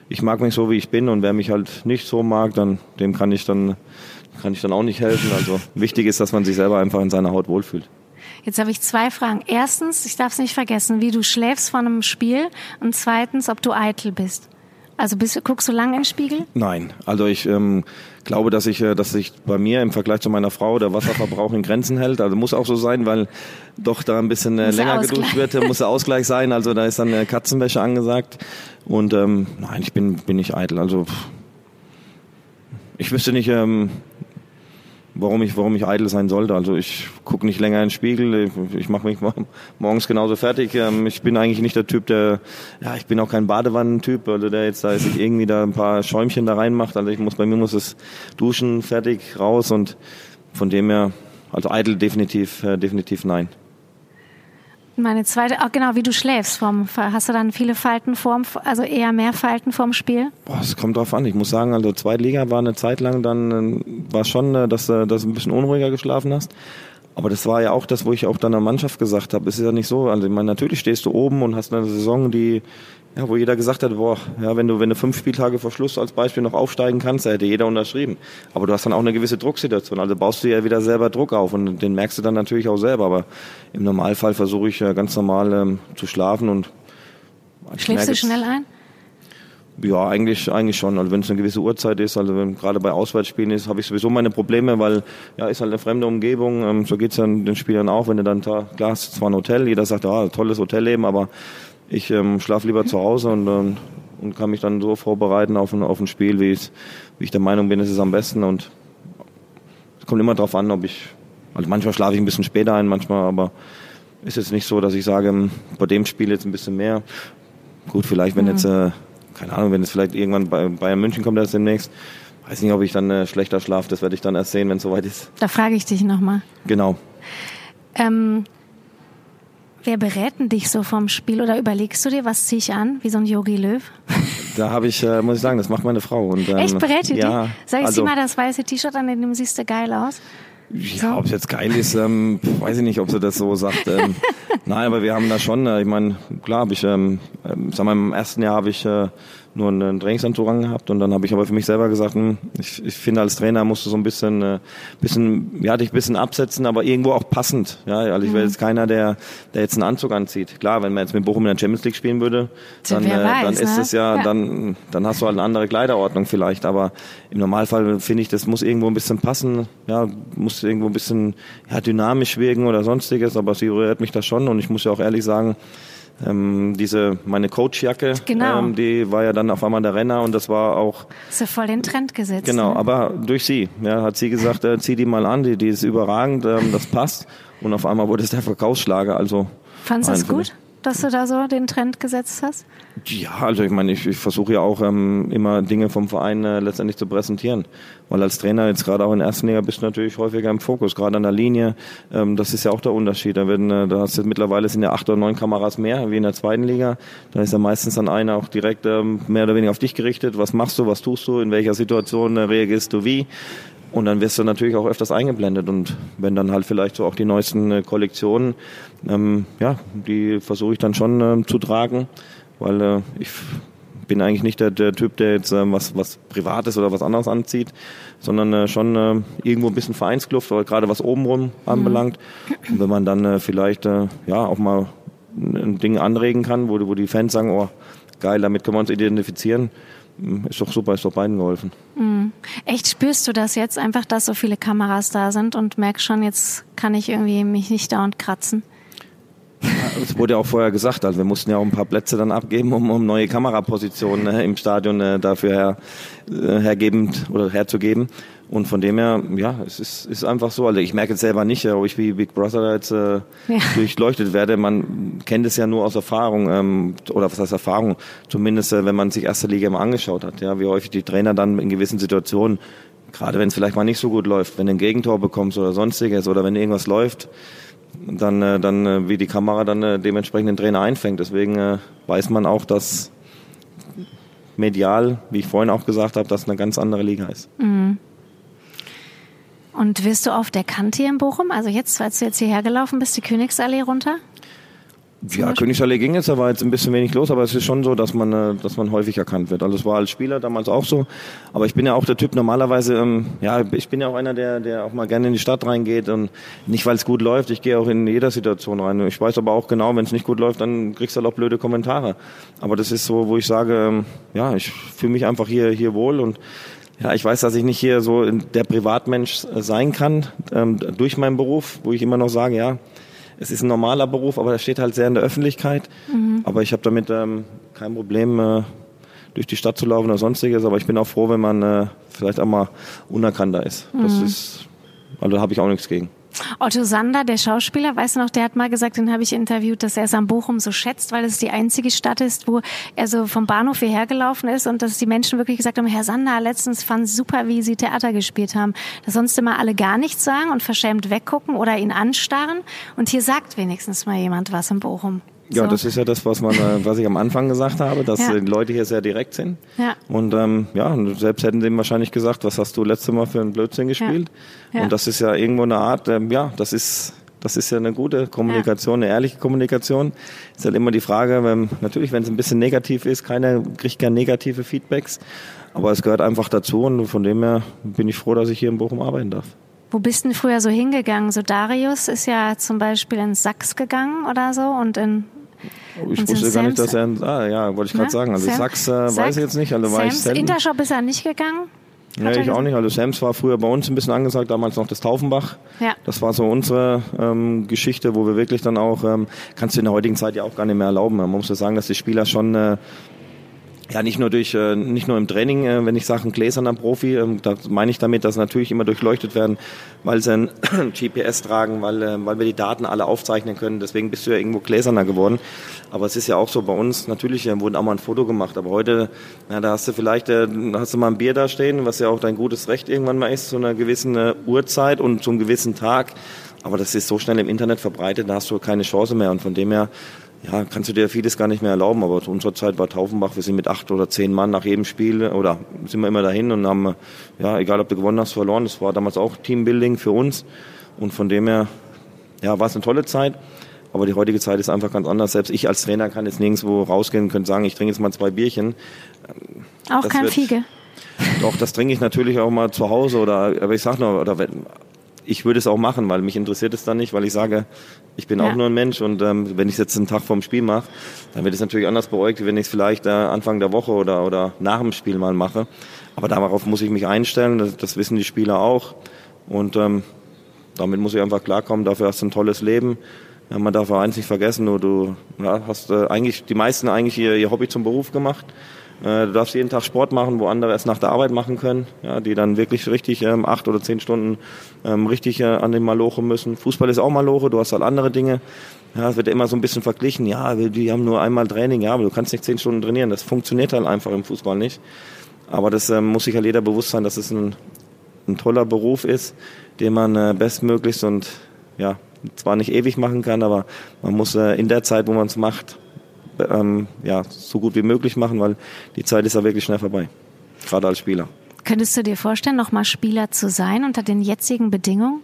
ich mag mich so, wie ich bin. Und wer mich halt nicht so mag, dann dem kann ich dann kann ich dann auch nicht helfen. Also wichtig ist, dass man sich selber einfach in seiner Haut wohlfühlt. Jetzt habe ich zwei Fragen. Erstens, ich darf es nicht vergessen, wie du schläfst vor einem Spiel und zweitens, ob du eitel bist. Also bist, guckst du lange im Spiegel? Nein, also ich ähm, glaube, dass ich, äh, dass sich bei mir im Vergleich zu meiner Frau der Wasserverbrauch in Grenzen hält. Also muss auch so sein, weil doch da ein bisschen äh, länger geduscht wird, muss der Ausgleich sein. Also da ist dann äh, Katzenwäsche angesagt. Und ähm, nein, ich bin, bin nicht eitel. Also ich wüsste nicht, ähm, warum ich, warum ich eitel sein sollte. Also ich gucke nicht länger in den Spiegel, ich, ich mache mich morgens genauso fertig. Ähm, ich bin eigentlich nicht der Typ, der, ja, ich bin auch kein Badewannentyp, also der jetzt da sich irgendwie da ein paar Schäumchen da reinmacht. Also ich muss, bei mir muss es duschen, fertig, raus und von dem her, also eitel definitiv, äh, definitiv nein. Meine zweite, auch genau, wie du schläfst. Vom, hast du dann viele Falten vorm, also eher mehr Falten vorm Spiel? Boah, es kommt drauf an. Ich muss sagen, also Zweitliga war eine Zeit lang dann, äh, war schon, äh, dass, äh, dass du ein bisschen unruhiger geschlafen hast. Aber das war ja auch das, wo ich auch dann der Mannschaft gesagt habe. Es ist ja nicht so. Also ich meine, natürlich stehst du oben und hast eine Saison, die ja, wo jeder gesagt hat, boah, ja, wenn du, wenn du fünf Spieltage vor Schluss als Beispiel noch aufsteigen kannst, da hätte jeder unterschrieben. Aber du hast dann auch eine gewisse Drucksituation. Also baust du ja wieder selber Druck auf und den merkst du dann natürlich auch selber. Aber im Normalfall versuche ich ja ganz normal ähm, zu schlafen und Schläfst du schnell ein? Ja, eigentlich, eigentlich schon. Also wenn es eine gewisse Uhrzeit ist, also wenn gerade bei Auswärtsspielen ist, habe ich sowieso meine Probleme, weil ja ist halt eine fremde Umgebung. Ähm, so geht's dann den Spielern auch, wenn du dann da, klar, ist zwar ein Hotel, jeder sagt, ah, tolles Hotelleben, aber ich ähm, schlafe lieber zu Hause und, ähm, und kann mich dann so vorbereiten auf ein, auf ein Spiel, wie, wie ich der Meinung bin, es ist am besten. Und es kommt immer darauf an, ob ich, also manchmal schlafe ich ein bisschen später ein, manchmal, aber ist jetzt nicht so, dass ich sage, ähm, bei dem Spiel jetzt ein bisschen mehr. Gut, vielleicht, wenn mhm. jetzt, äh, keine Ahnung, wenn es vielleicht irgendwann bei Bayern München kommt erst demnächst, weiß nicht, ob ich dann äh, schlechter schlafe, das werde ich dann erst sehen, wenn es soweit ist. Da frage ich dich nochmal. Genau. Ähm, Wer berät denn dich so vom Spiel oder überlegst du dir, was ziehe ich an, wie so ein Yogi Löw? Da habe ich, äh, muss ich sagen, das macht meine Frau. Und, ähm, Echt berät ihr ja, dich? Sag ich, also, zieh mal das weiße T-Shirt an, in dem siehst du geil aus. Ja, ob es jetzt geil ist, ähm, weiß ich nicht, ob sie das so sagt. Ähm, nein, aber wir haben da schon, äh, ich meine, klar habe ich, ähm, ähm, sag mal, im ersten Jahr habe ich äh, nur einen Trainingsanzug gehabt und dann habe ich aber für mich selber gesagt, hm, ich, ich finde als Trainer musst du so ein bisschen, äh, bisschen, ja, dich ein bisschen absetzen, aber irgendwo auch passend. Ja, also ich wäre jetzt keiner, der, der jetzt einen Anzug anzieht. Klar, wenn man jetzt mit Bochum in der Champions League spielen würde, dann, äh, weiß, dann ist ne? es ja, Ja. dann, dann hast du halt eine andere Kleiderordnung vielleicht. Aber im Normalfall finde ich, das muss irgendwo ein bisschen passen. Ja, muss irgendwo ein bisschen ja, dynamisch wirken oder sonstiges. Aber sie rührt mich da schon und ich muss ja auch ehrlich sagen, ähm, diese meine Coachjacke, Genau. ähm, die war ja dann auf einmal der Renner und das war auch du voll den Trend gesetzt. genau, Ne? aber durch sie. Ja, hat sie gesagt, äh, zieh die mal an, die, die ist überragend, ähm, das passt. Und auf einmal wurde es der Verkaufsschlager. Also Fandest du finde gut, dass du da so den Trend gesetzt hast? Ja, also ich meine, ich, ich versuche ja auch ähm, immer Dinge vom Verein äh, letztendlich zu präsentieren. Weil als Trainer jetzt gerade auch in der ersten Liga bist du natürlich häufiger im Fokus, gerade an der Linie. Ähm, das ist ja auch der Unterschied. Da werden, äh, da hast du mittlerweile sind ja acht oder neun Kameras mehr wie in der zweiten Liga. Da ist ja meistens dann einer auch direkt ähm, mehr oder weniger auf dich gerichtet. Was machst du, was tust du, in welcher Situation äh, reagierst du wie? Und dann wirst du natürlich auch öfters eingeblendet. Und wenn dann halt vielleicht so auch die neuesten äh, Kollektionen, ähm, ja, die versuche ich dann schon ähm, zu tragen, weil äh, ich bin eigentlich nicht der, der Typ, der jetzt ähm, was, was Privates oder was anderes anzieht, sondern äh, schon äh, irgendwo ein bisschen Vereinskluft, oder gerade was obenrum anbelangt. Und wenn man dann äh, vielleicht äh, ja auch mal ein ein Ding anregen kann, wo, wo die Fans sagen, oh geil, damit können wir uns identifizieren, ist doch super, ist doch beiden geholfen. Echt spürst du das jetzt einfach, dass so viele Kameras da sind und merkst schon, jetzt kann ich irgendwie mich nicht dauernd kratzen? Es wurde ja auch vorher gesagt, also wir mussten ja auch ein paar Plätze dann abgeben, um, um neue Kamerapositionen äh, im Stadion äh, dafür her, äh, hergebend oder herzugeben. Und von dem her, ja, es ist, ist einfach so. Also ich merke jetzt selber nicht, ob ich wie Big Brother jetzt äh, Ja. durchleuchtet werde. Man kennt es ja nur aus Erfahrung ähm, oder was heißt Erfahrung? Zumindest äh, wenn man sich erste Liga mal angeschaut hat, ja, wie häufig die Trainer dann in gewissen Situationen, gerade wenn es vielleicht mal nicht so gut läuft, wenn du ein Gegentor bekommst oder sonstiges oder wenn irgendwas läuft, dann, äh, dann äh, wie die Kamera dann äh, dementsprechend den Trainer einfängt. Deswegen äh, weiß man auch, dass medial, wie ich vorhin auch gesagt habe, das eine ganz andere Liga ist. Und wirst du oft erkannt hier in Bochum? Also jetzt, als du jetzt hierher gelaufen bist, die Königsallee runter? Ja, Königsallee ging jetzt, da war jetzt ein bisschen wenig los, aber es ist schon so, dass man, äh, dass man häufig erkannt wird. Also es war als Spieler damals auch so. Aber ich bin ja auch der Typ normalerweise, ähm, ja, ich bin ja auch einer, der, der auch mal gerne in die Stadt reingeht und nicht, weil es gut läuft. Ich gehe auch in jeder Situation rein. Ich weiß aber auch genau, wenn es nicht gut läuft, dann kriegst du halt auch blöde Kommentare. Aber das ist so, wo ich sage, ähm, ja, ich fühle mich einfach hier, hier wohl und ja, ich weiß, dass ich nicht hier so der Privatmensch äh, sein kann, ähm, durch meinen Beruf, wo ich immer noch sage, ja, es ist ein normaler Beruf, aber er steht halt sehr in der Öffentlichkeit. Aber ich habe damit ähm, kein Problem, äh, durch die Stadt zu laufen oder sonstiges. Aber ich bin auch froh, wenn man äh, vielleicht auch mal unerkannter ist. Das ist, also da habe ich auch nichts gegen. Otto Sander, der Schauspieler, weißt du noch, der hat mal gesagt, den habe ich interviewt, dass er es am Bochum so schätzt, weil es die einzige Stadt ist, wo er so vom Bahnhof hierher gelaufen ist und dass die Menschen wirklich gesagt haben, Herr Sander, letztens fand es super, wie Sie Theater gespielt haben. Dass sonst immer alle gar nichts sagen und verschämt weggucken oder ihn anstarren. Und hier sagt wenigstens mal jemand was in Bochum. Ja, So. das ist ja das, was man, äh, was ich am Anfang gesagt habe, dass Ja. die Leute hier sehr direkt sind. Ja. Und ähm, ja, selbst hätten sie ihm wahrscheinlich gesagt, was hast du letzte Mal für einen Blödsinn gespielt? Ja. Und das ist ja irgendwo eine Art, ähm, ja, das ist das ist ja eine gute Kommunikation, eine ehrliche Kommunikation. Ist halt immer die Frage, wenn, natürlich, wenn es ein bisschen negativ ist, keiner kriegt gern negative Feedbacks, aber es gehört einfach dazu und von dem her bin ich froh, dass ich hier in Bochum arbeiten darf. Wo bist denn früher so hingegangen? So Darius ist ja zum Beispiel in Sachs gegangen oder so und in Ich Und wusste gar nicht, dass Sams- er, ah ja, wollte ich gerade Ne? sagen, also Sam- Sachs äh, weiß ich jetzt nicht, also war ich Sams selten. Intershop ist er nicht gegangen? Er ich auch nicht. Also Sams war früher bei uns ein bisschen angesagt, damals noch das Taufenbach. Ja. Das war so unsere ähm, Geschichte, wo wir wirklich dann auch, ähm, kannst du in der heutigen Zeit ja auch gar nicht mehr erlauben. Man muss ja sagen, dass die Spieler schon äh, ja, nicht nur durch, äh, nicht nur im Training, äh, wenn ich sage, ein gläserner Profi, ähm, da meine ich damit, dass natürlich immer durchleuchtet werden, weil sie ein GPS tragen, weil, äh, weil wir die Daten alle aufzeichnen können. Deswegen bist du ja irgendwo gläserner geworden. Aber es ist ja auch so bei uns, natürlich äh, wurde auch mal ein Foto gemacht, aber heute, ja, da hast du vielleicht, äh, hast du mal ein Bier da stehen, was ja auch dein gutes Recht irgendwann mal ist, zu einer gewissen äh, Uhrzeit und zum gewissen Tag. Aber das ist so schnell im Internet verbreitet, da hast du keine Chance mehr. Und von dem her ja, kannst du dir vieles gar nicht mehr erlauben. Aber zu unserer Zeit war Taufenbach, wir sind mit acht oder zehn Mann nach jedem Spiel oder sind wir immer dahin und haben, ja, egal ob du gewonnen hast, verloren, das war damals auch Teambuilding für uns. Und von dem her, ja, war es eine tolle Zeit. Aber die heutige Zeit ist einfach ganz anders. Selbst ich als Trainer kann jetzt nirgendwo rausgehen und könnte sagen, ich trinke jetzt mal zwei Bierchen. Auch das kein Fiege. Doch, das trinke ich natürlich auch mal zu Hause oder, aber ich sag nur, oder ich würde es auch machen, weil mich interessiert es dann nicht, weil ich sage, ich bin ja. auch nur ein Mensch und ähm, wenn ich es jetzt einen Tag vorm Spiel mache, dann wird es natürlich anders beäugt, wenn ich es vielleicht äh, Anfang der Woche oder, oder nach dem Spiel mal mache. Aber darauf muss ich mich einstellen, das, das wissen die Spieler auch und ähm, damit muss ich einfach klarkommen, dafür hast du ein tolles Leben. Ja, man darf auch eins nicht vergessen, nur du ja, hast äh, eigentlich die meisten eigentlich ihr, ihr Hobby zum Beruf gemacht. Äh, du darfst jeden Tag Sport machen, wo andere es nach der Arbeit machen können, ja, die dann wirklich richtig ähm, acht oder zehn Stunden ähm, richtig äh, an den Maloche müssen. Fußball ist auch Maloche, du hast halt andere Dinge. Ja, es wird immer so ein bisschen verglichen. Ja, die haben nur einmal Training, ja, aber du kannst nicht zehn Stunden trainieren. Das funktioniert halt einfach im Fußball nicht. Aber das ähm, muss sich halt jeder bewusst sein, dass es ein, ein toller Beruf ist, den man äh, bestmöglichst und ja, zwar nicht ewig machen kann, aber man muss äh, in der Zeit, wo man es macht, ähm, ja, so gut wie möglich machen, weil die Zeit ist ja wirklich schnell vorbei, gerade als Spieler. Könntest du dir vorstellen, nochmal Spieler zu sein unter den jetzigen Bedingungen?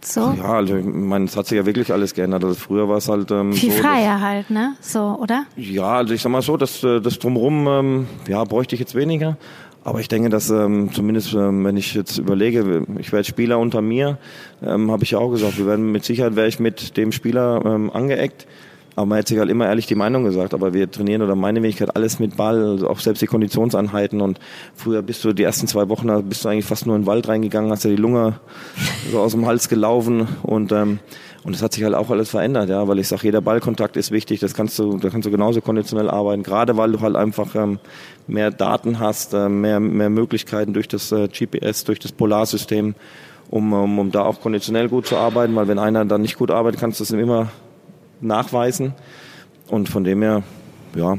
So? Ja, also ich meine, es hat sich ja wirklich alles geändert. Also früher war es halt ähm, viel so, freier halt, ne? So, oder? Ja, also ich sag mal so, das, äh, das drumherum, ähm, ja, bräuchte ich jetzt weniger. Aber ich denke, dass ähm, zumindest, ähm, wenn ich jetzt überlege, ich werde Spieler unter mir, ähm, habe ich ja auch gesagt, wir werden mit Sicherheit wäre ich mit dem Spieler ähm, angeeckt. Aber man hätte sich halt immer ehrlich die Meinung gesagt. Aber wir trainieren oder meine Wenigkeit alles mit Ball, also auch selbst die Konditionseinheiten. Und früher bist du die ersten zwei Wochen, da bist du eigentlich fast nur in den Wald reingegangen, hast ja die Lunge so aus dem Hals gelaufen und ähm, und es hat sich halt auch alles verändert, ja, weil ich sage, jeder Ballkontakt ist wichtig, das kannst du, da kannst du genauso konditionell arbeiten, gerade weil du halt einfach ähm, mehr Daten hast, äh, mehr, mehr Möglichkeiten durch das äh, GPS, durch das Polarsystem, um, um, um da auch konditionell gut zu arbeiten, weil wenn einer dann nicht gut arbeitet, kannst du es immer nachweisen. Und von dem her, ja,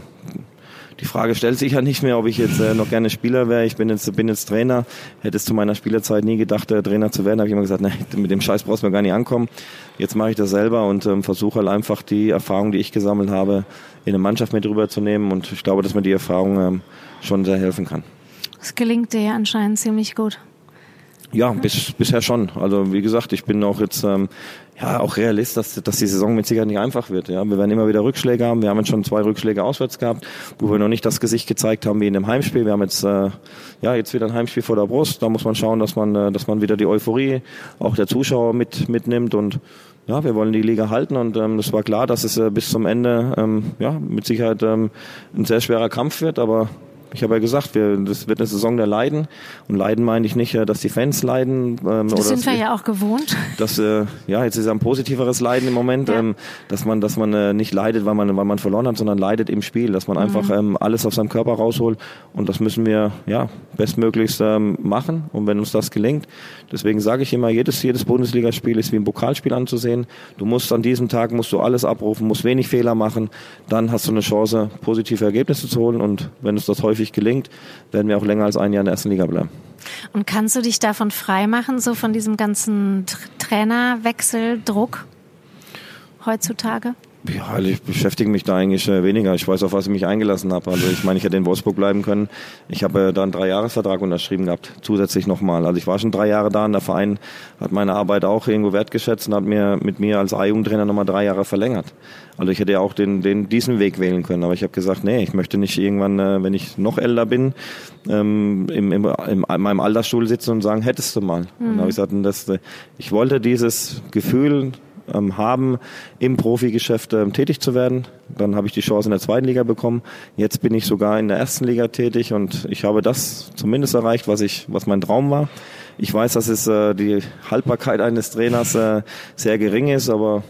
die Frage stellt sich ja nicht mehr, ob ich jetzt äh, noch gerne Spieler wäre. Ich bin jetzt, bin jetzt Trainer. Hätte es zu meiner Spielerzeit nie gedacht, äh, Trainer zu werden. Habe ich immer gesagt, nee, mit dem Scheiß brauchst du mir gar nicht ankommen. Jetzt mache ich das selber und ähm, versuche halt einfach die Erfahrung, die ich gesammelt habe, in eine Mannschaft mit rüberzunehmen. Und ich glaube, dass mir die Erfahrung ähm, schon sehr helfen kann. Es gelingt dir ja anscheinend ziemlich gut. Ja, bis, bisher schon. Also wie gesagt, ich bin auch jetzt ähm, ja auch Realist, dass, dass die Saison mit Sicherheit nicht einfach wird. Ja, wir werden immer wieder Rückschläge haben. Wir haben jetzt schon zwei Rückschläge auswärts gehabt, wo wir noch nicht das Gesicht gezeigt haben wie in dem Heimspiel. Wir haben jetzt äh, ja jetzt wieder ein Heimspiel vor der Brust. Da muss man schauen, dass man äh, dass man wieder die Euphorie auch der Zuschauer mit mitnimmt und ja, wir wollen die Liga halten und ähm, es war klar, dass es äh, bis zum Ende ähm, ja mit Sicherheit ähm, ein sehr schwerer Kampf wird, aber ich habe ja gesagt, wir, das wird eine Saison der Leiden. Und Leiden meine ich nicht, dass die Fans leiden. Ähm, das sind wir ja auch gewohnt. Das, äh, ja, jetzt ist ein positiveres Leiden im Moment, ja. ähm, dass man, dass man äh, nicht leidet, weil man, weil man verloren hat, sondern leidet im Spiel, dass man mhm. einfach ähm, alles aus seinem Körper rausholt. Und das müssen wir ja bestmöglichst ähm, machen. Und wenn uns das gelingt, deswegen sage ich immer, jedes, jedes Bundesligaspiel ist wie ein Pokalspiel anzusehen. Du musst an diesem Tag musst du alles abrufen, musst wenig Fehler machen, dann hast du eine Chance, positive Ergebnisse zu holen. Und wenn uns das häufig häufig gelingt, werden wir auch länger als ein Jahr in der ersten Liga bleiben. Und kannst du dich davon freimachen, so von diesem ganzen Trainerwechseldruck heutzutage? Ja, ich beschäftige mich da eigentlich äh, weniger. Ich weiß, auf was ich mich eingelassen habe. Also ich meine, ich hätte in Wolfsburg bleiben können. Ich habe äh, da einen Dreijahresvertrag unterschrieben gehabt, zusätzlich nochmal. Also ich war schon drei Jahre da und der Verein hat meine Arbeit auch irgendwo wertgeschätzt und hat mir mit mir als A-Jugendtrainer nochmal drei Jahre verlängert. Also ich hätte ja auch den, den, diesen Weg wählen können. Aber ich habe gesagt, nee, ich möchte nicht irgendwann, äh, wenn ich noch älter bin, ähm, im, im, im, in meinem Altersstuhl sitzen und sagen, hättest du mal. Mhm. Und dann habe ich gesagt, das, ich wollte dieses Gefühl ähm, haben, im Profigeschäft ähm, tätig zu werden. Dann habe ich die Chance in der zweiten Liga bekommen. Jetzt bin ich sogar in der ersten Liga tätig und ich habe das zumindest erreicht, was ich, was mein Traum war. Ich weiß, dass es äh, die Haltbarkeit eines Trainers äh, sehr gering ist, aber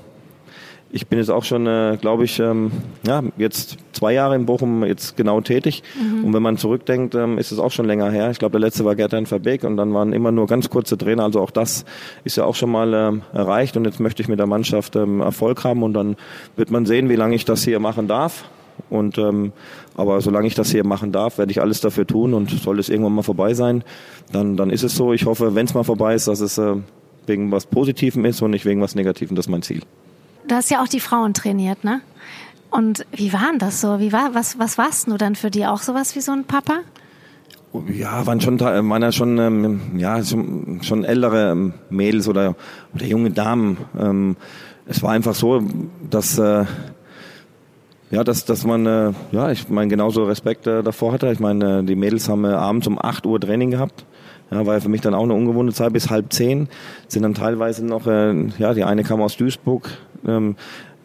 ich bin jetzt auch schon, äh, glaube ich, ähm, ja, jetzt zwei Jahre in Bochum jetzt genau tätig. Mhm. Und wenn man zurückdenkt, ähm, ist es auch schon länger her. Ich glaube, der letzte war Gertan Verbeek und dann waren immer nur ganz kurze Trainer. Also auch das ist ja auch schon mal ähm, erreicht. Und jetzt möchte ich mit der Mannschaft ähm, Erfolg haben und dann wird man sehen, wie lange ich das hier machen darf. Und ähm, aber solange ich das hier machen darf, werde ich alles dafür tun und soll es irgendwann mal vorbei sein, dann dann ist es so. Ich hoffe, wenn es mal vorbei ist, dass es äh, wegen was Positivem ist und nicht wegen was Negativem. Das ist mein Ziel. Du hast ja auch die Frauen trainiert, ne? Und wie war denn das so? Wie war, was, was warst du dann für die? Auch sowas wie so ein Papa? Ja, waren schon, waren ja schon, ähm, ja, schon, schon ältere ähm, Mädels oder, oder junge Damen. Ähm, es war einfach so, dass, äh, ja, dass, dass man, äh, ja, ich meine, genauso Respekt äh, davor hatte. Ich meine, die Mädels haben abends um 8 Uhr Training gehabt. Ja, war ja für mich dann auch eine ungewohnte Zeit bis halb zehn. Sind dann teilweise noch, äh, ja, die eine kam aus Duisburg, ähm,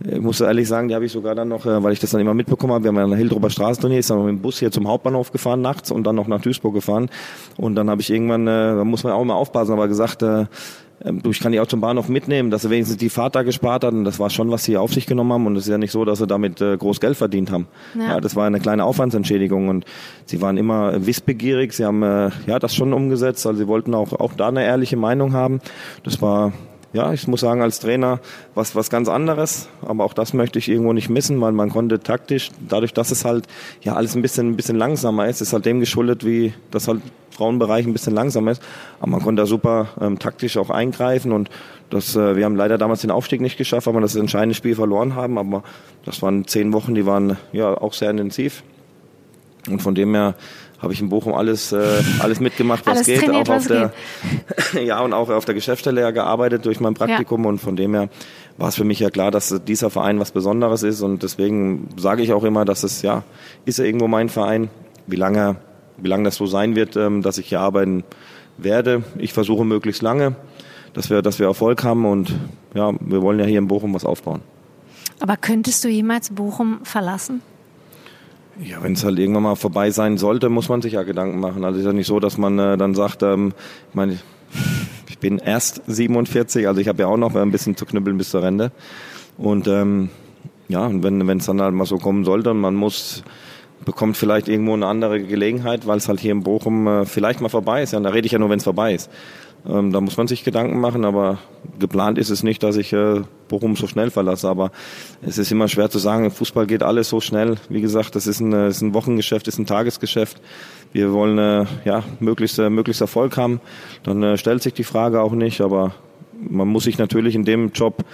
ich muss ehrlich sagen, die habe ich sogar dann noch, äh, weil ich das dann immer mitbekommen habe, wir haben ja eine Hildruber Straße trainiert, ist dann mit dem Bus hier zum Hauptbahnhof gefahren nachts und dann noch nach Duisburg gefahren. Und dann habe ich irgendwann, äh, da muss man auch mal aufpassen, aber gesagt, äh, du, ich kann die auch zum Bahnhof mitnehmen, dass sie wenigstens die Fahrt da gespart hat. Und das war schon, was sie auf sich genommen haben. Und es ist ja nicht so, dass sie damit äh, groß Geld verdient haben. Ja. ja. das war eine kleine Aufwandsentschädigung. Und sie waren immer wissbegierig. Sie haben äh, ja das schon umgesetzt. Also sie wollten auch, auch da eine ehrliche Meinung haben. Das war ja, ich muss sagen, als Trainer was, was ganz anderes. Aber auch das möchte ich irgendwo nicht missen, weil man konnte taktisch, dadurch, dass es halt ja alles ein bisschen, ein bisschen langsamer ist, ist halt dem geschuldet, wie das halt Frauenbereich ein bisschen langsamer ist. Aber man konnte da super ähm, taktisch auch eingreifen und das, äh, wir haben leider damals den Aufstieg nicht geschafft, weil wir das entscheidende Spiel verloren haben. Aber das waren zehn Wochen, die waren ja auch sehr intensiv. Und von dem her habe ich in Bochum alles, äh, alles mitgemacht, was alles geht. Auch auf der, ja, und auch auf der Geschäftsstelle ja gearbeitet durch mein Praktikum ja. und von dem her war es für mich ja klar, dass dieser Verein was Besonderes ist und deswegen sage ich auch immer, dass es ja, ist ja irgendwo mein Verein. Wie lange, wie lange das so sein wird, ähm, dass ich hier arbeiten werde. Ich versuche möglichst lange, dass wir, dass wir Erfolg haben und ja, wir wollen ja hier in Bochum was aufbauen. Aber könntest du jemals Bochum verlassen? Ja, wenn es halt irgendwann mal vorbei sein sollte, muss man sich ja Gedanken machen. Also ist ja nicht so, dass man äh, dann sagt, ähm, ich meine, ich bin erst 47, also ich habe ja auch noch ein bisschen zu knüppeln bis zur Rente. Und ähm, ja, und wenn es dann halt mal so kommen sollte und man muss bekommt vielleicht irgendwo eine andere Gelegenheit, weil es halt hier in Bochum äh, vielleicht mal vorbei ist. Ja, und da rede ich ja nur, wenn es vorbei ist. Ähm, da muss man sich Gedanken machen, aber geplant ist es nicht, dass ich äh, Bochum so schnell verlasse. Aber es ist immer schwer zu sagen, Fußball geht alles so schnell. Wie gesagt, das ist ein, das ist ein Wochengeschäft, ist ein Tagesgeschäft. Wir wollen äh, ja möglichst, äh, möglichst Erfolg haben. Dann äh, stellt sich die Frage auch nicht, aber man muss sich natürlich in dem Job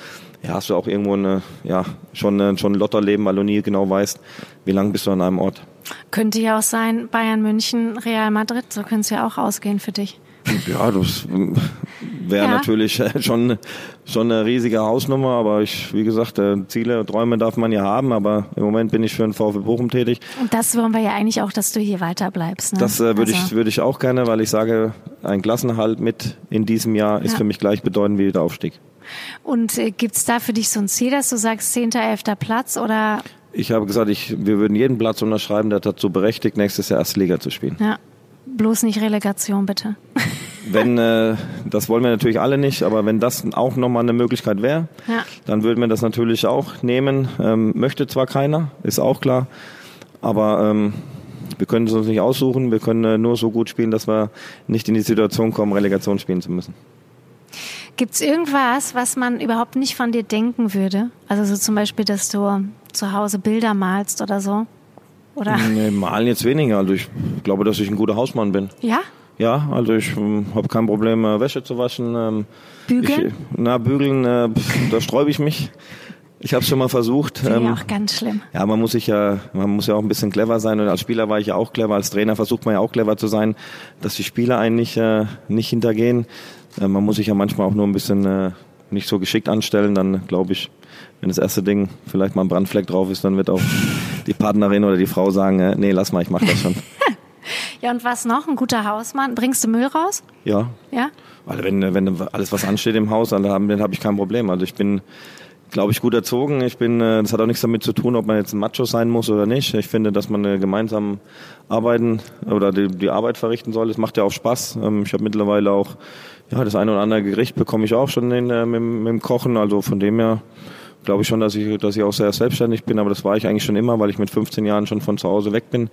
ja, hast du auch irgendwo eine, ja, schon, äh, schon ein Lotterleben, weil du nie genau weißt, wie lange bist du an einem Ort. Könnte ja auch sein, Bayern München, Real Madrid, so könnte es ja auch ausgehen für dich. Ja, das wäre ja. natürlich schon, schon eine riesige Hausnummer, aber ich, wie gesagt, äh, Ziele, Träume darf man ja haben, aber im Moment bin ich für den VfB Bochum tätig. Und das wollen wir ja eigentlich auch, dass du hier weiter bleibst. Ne? Das äh, würde also. ich, würde ich auch gerne, weil ich sage, ein Klassenhalt mit in diesem Jahr ist ja. für mich gleichbedeutend wie der Aufstieg. Und äh, gibt es da für dich so ein Ziel, dass du sagst, 10., 11. Platz oder? Ich habe gesagt, ich, wir würden jeden Platz unterschreiben, der dazu berechtigt, nächstes Jahr erste Liga zu spielen. Ja. Bloß nicht Relegation, bitte. Wenn, äh, das wollen wir natürlich alle nicht, aber wenn das auch nochmal eine Möglichkeit wäre, ja. dann würden wir das natürlich auch nehmen. Ähm, möchte zwar keiner, ist auch klar, aber ähm, wir können es uns nicht aussuchen. Wir können äh, nur so gut spielen, dass wir nicht in die Situation kommen, Relegation spielen zu müssen. Gibt es irgendwas, was man überhaupt nicht von dir denken würde? Also so zum Beispiel, dass du zu Hause Bilder malst oder so? Oder? Nee, malen jetzt weniger. Also ich glaube, dass ich ein guter Hausmann bin. Ja? Ja, also ich ähm, habe kein Problem, äh, Wäsche zu waschen. Ähm, bügeln? Ich, na, bügeln, äh, da sträube ich mich. Ich habe es schon mal versucht. Finde ähm, auch ganz schlimm. Ja, man muss sich ja, man muss ja auch ein bisschen clever sein. Und als Spieler war ich ja auch clever. Als Trainer versucht man ja auch clever zu sein, dass die Spieler einen nicht, äh, nicht hintergehen. Äh, man muss sich ja manchmal auch nur ein bisschen äh, nicht so geschickt anstellen. Dann glaube ich, wenn das erste Ding vielleicht mal ein Brandfleck drauf ist, dann wird auch die Partnerin oder die Frau sagen, äh, nee, lass mal, ich mach das schon. ja, und was noch? Ein guter Hausmann? Bringst du Müll raus? Ja. Ja? Weil wenn, wenn alles, was ansteht im Haus, dann habe hab ich kein Problem. Also ich bin, glaube ich, gut erzogen. Ich bin, äh, das hat auch nichts damit zu tun, ob man jetzt ein Macho sein muss oder nicht. Ich finde, dass man äh, gemeinsam arbeiten oder die, die Arbeit verrichten soll. Es macht ja auch Spaß. Ähm, ich habe mittlerweile auch ja, das eine oder andere Gericht bekomme ich auch schon in, mit, mit dem Kochen. Also von dem her glaube ich schon, dass ich, dass ich auch sehr selbstständig bin, aber das war ich eigentlich schon immer, weil ich mit 15 Jahren schon von zu Hause weg bin.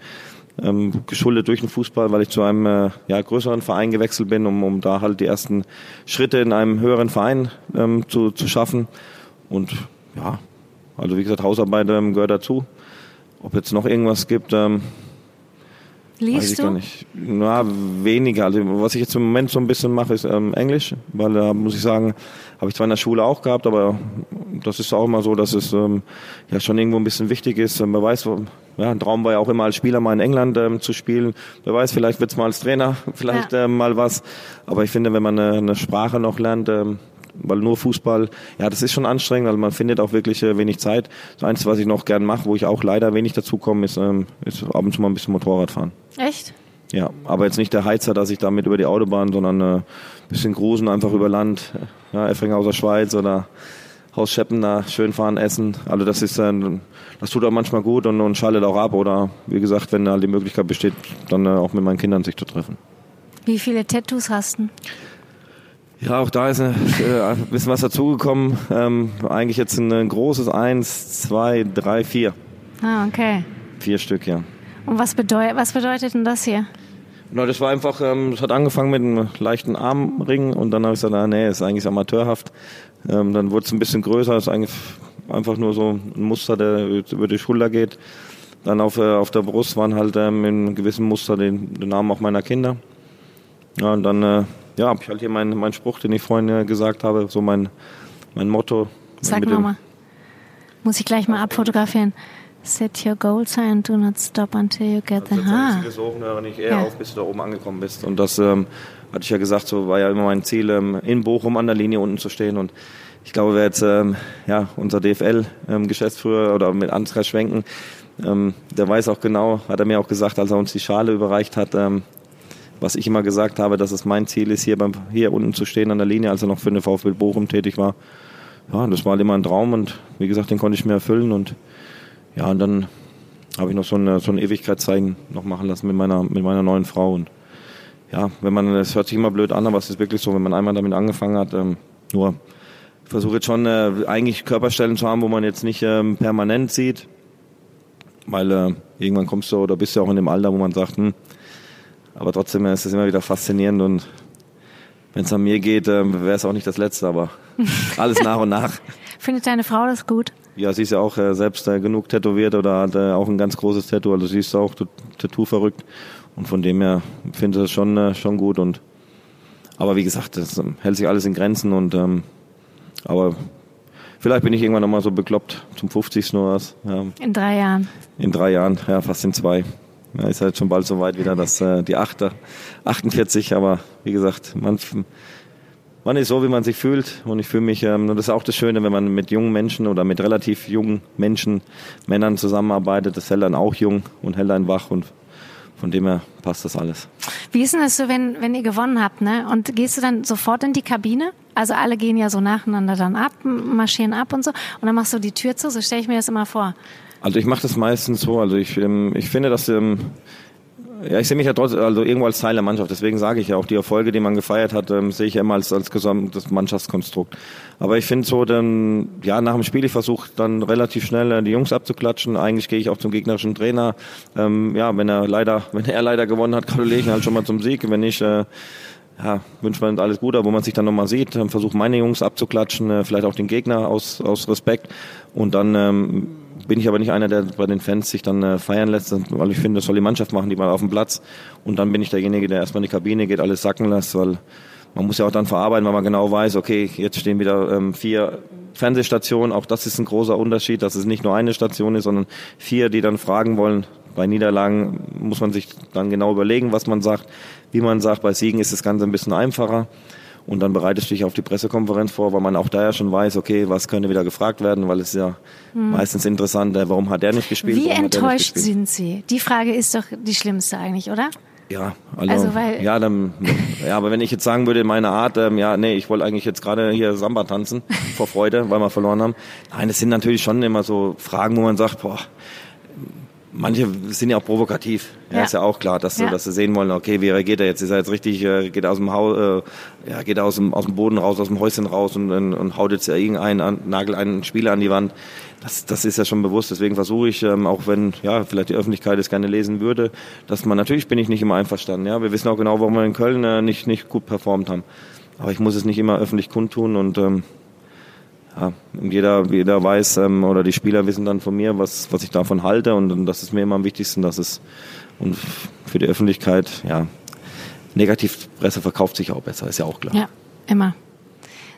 Ähm, geschuldet durch den Fußball, weil ich zu einem äh, ja, größeren Verein gewechselt bin, um, um da halt die ersten Schritte in einem höheren Verein ähm, zu, zu schaffen. Und ja, also wie gesagt, Hausarbeit ähm, gehört dazu. Ob jetzt noch irgendwas gibt, ähm, Liest Weiß ich du? gar nicht. Na, weniger. Also was ich jetzt im Moment so ein bisschen mache, ist ähm, Englisch, weil da muss ich sagen, habe ich zwar in der Schule auch gehabt, aber das ist auch immer so, dass es ähm, ja schon irgendwo ein bisschen wichtig ist. Ähm, wer weiß, ja, ein Traum war ja auch immer als Spieler mal in England ähm, zu spielen. Wer weiß, vielleicht wird's mal als Trainer, vielleicht Ja. ähm, mal was. Aber ich finde, wenn man eine, eine Sprache noch lernt, ähm, weil nur Fußball, ja, das ist schon anstrengend, weil man findet auch wirklich äh, wenig Zeit. Das Einzige, was ich noch gern mache, wo ich auch leider wenig dazu komme, ist, ähm, ist ab und zu mal ein bisschen Motorrad fahren. Echt? Ja, aber jetzt nicht der Heizer, dass ich damit über die Autobahn, sondern äh, bisschen Grusen einfach über Land, ja, Effringen aus der Schweiz oder Haus Scheppen da schön fahren, essen. Also das ist äh, das tut auch manchmal gut und, und schaltet auch ab oder wie gesagt, wenn da die Möglichkeit besteht, dann äh, auch mit meinen Kindern sich zu treffen. Wie viele Tattoos hast du? Ja, auch da ist äh, ein bisschen was dazugekommen. Ähm, eigentlich jetzt ein, großes Eins, zwei, drei, vier. Ah, okay. Vier Stück, ja. Und was, bedeu was bedeutet denn das hier? Na, das war einfach, ähm, das hat angefangen mit einem leichten Armring und dann habe ich gesagt, ah, nee, ist eigentlich amateurhaft. Ähm, dann wurde es ein bisschen größer, ist eigentlich einfach nur so ein Muster, der über die Schulter geht. Dann auf, äh, auf der Brust waren halt ähm, in gewissen Muster den, den Namen auch meiner Kinder. Ja, und dann äh, ja, habe ich halt hier meinen mein Spruch, den ich vorhin äh, gesagt habe, so mein, mein Motto. Sag nochmal. Muss ich gleich mal abfotografieren. Set your goals high and do not stop until you get the ha. Setze hoch, höre nicht eher Ja. auf, bis du da oben angekommen bist. Und das ähm, hatte ich ja gesagt, so war ja immer mein Ziel, ähm, in Bochum an der Linie unten zu stehen. Und ich glaube, wer jetzt ähm, ja, unser DFL-Geschäftsführer oder mit Ansgar Schwenken, ähm, der weiß auch genau, hat er mir auch gesagt, als er uns die Schale überreicht hat, ähm, was ich immer gesagt habe, dass es mein Ziel ist, hier, beim, hier unten zu stehen an der Linie, als er noch für den VfB Bochum tätig war. Ja, das war halt immer ein Traum und wie gesagt, den konnte ich mir erfüllen und ja, und dann habe ich noch so, eine, so ein Ewigkeitszeichen noch machen lassen mit meiner, mit meiner neuen Frau. Und ja, wenn man, das hört sich immer blöd an, aber es ist wirklich so, wenn man einmal damit angefangen hat, ähm, nur versuche jetzt schon äh, eigentlich Körperstellen zu haben, wo man jetzt nicht ähm, permanent sieht, weil äh, irgendwann kommst du oder bist du auch in dem Alter, wo man sagt, hm, aber trotzdem ist es immer wieder faszinierend und wenn es an mir geht, äh, wäre es auch nicht das Letzte, aber alles nach und nach. Findet deine Frau das gut? Ja, sie ist ja auch äh, selbst äh, genug tätowiert oder hat äh, auch ein ganz großes Tattoo. Also sie ist auch Tattoo verrückt. Und von dem her finde ich das schon, äh, schon gut. Und aber wie gesagt, das ähm, hält sich alles in Grenzen und ähm, aber vielleicht bin ich irgendwann nochmal so bekloppt zum 50. oder was. Ja, In drei Jahren. in drei Jahren, ja, fast in zwei. Ja, ist halt schon bald so weit wieder, dass äh, die Achter, 48, aber wie gesagt, man, man ist so, wie man sich fühlt und ich fühle mich, ähm, und das ist auch das Schöne, wenn man mit jungen Menschen oder mit relativ jungen Menschen, Männern zusammenarbeitet, das hält dann auch jung und hält einen wach und von dem her passt das alles. Wie ist denn das so, wenn, wenn ihr gewonnen habt, ne? Und gehst du dann sofort in die Kabine? Also alle gehen ja so nacheinander dann ab, marschieren ab und so. Und dann machst du die Tür zu, so stelle ich mir das immer vor. Also ich mache das meistens so, also ich, ähm, ich finde, dass ähm, ja, ich sehe mich ja trotzdem, also irgendwo als Teil der Mannschaft. Deswegen sage ich ja auch, die Erfolge, die man gefeiert hat, ähm, sehe ich ja immer als, als gesamtes Mannschaftskonstrukt. Aber ich finde so, dann, ja, nach dem Spiel, ich versuche dann relativ schnell äh, die Jungs abzuklatschen. Eigentlich gehe ich auch zum gegnerischen Trainer. Ähm, ja, wenn er leider, wenn er leider gewonnen hat, gratuliere ich halt schon mal zum Sieg. Wenn nicht, äh, ja, wünscht man alles Gute, wo man sich dann nochmal sieht, versuche meine Jungs abzuklatschen, äh, vielleicht auch den Gegner aus, aus Respekt. Und dann ähm, bin ich aber nicht einer, der bei den Fans sich dann äh, feiern lässt, weil ich finde, das soll die Mannschaft machen, die mal auf dem Platz. Und dann bin ich derjenige, der erstmal in die Kabine geht, alles sacken lässt, weil man muss ja auch dann verarbeiten, weil man genau weiß, okay, jetzt stehen wieder ähm, vier Fernsehstationen. Auch das ist ein großer Unterschied, dass es nicht nur eine Station ist, sondern vier, die dann fragen wollen. Bei Niederlagen muss man sich dann genau überlegen, was man sagt, wie man sagt. Bei Siegen ist das Ganze ein bisschen einfacher. Und dann bereitest du dich auf die Pressekonferenz vor, weil man auch da ja schon weiß, okay, was könnte wieder gefragt werden, weil es ja meistens interessant, äh, warum hat der nicht gespielt? Wie enttäuscht gespielt? sind sie? Die Frage ist doch die schlimmste eigentlich, oder? Ja, also, Also, weil- ja, dann, ja, aber wenn ich jetzt sagen würde, meine Art, ähm, ja, nee, ich wollte eigentlich jetzt gerade hier Samba tanzen vor Freude, weil wir verloren haben. Nein, das sind natürlich schon immer so Fragen, wo man sagt, boah, manche sind ja auch provokativ. Ja, Ja. ist ja auch klar, dass, sie- Ja. dass sie sehen wollen, okay, wie reagiert er jetzt? Ist er jetzt richtig, äh, geht er aus dem Haus, äh, ja, geht er aus dem, aus dem Boden raus, aus dem Häuschen raus und, und, und haut jetzt irgendeinen an, nagelt einen Spieler an die Wand. Das, das ist ja schon bewusst. Deswegen versuche ich, ähm, auch wenn ja vielleicht die Öffentlichkeit es gerne lesen würde, dass man natürlich bin ich nicht immer einverstanden. Ja, wir wissen auch genau, warum wir in Köln äh, nicht nicht gut performt haben. Aber ich muss es nicht immer öffentlich kundtun und ähm, ja, und jeder, jeder weiß ähm, oder die Spieler wissen dann von mir, was, was ich davon halte und, und das ist mir immer am wichtigsten, dass es Und für die Öffentlichkeit, ja, Negativpresse verkauft sich auch besser, ist ja auch klar. Ja, immer.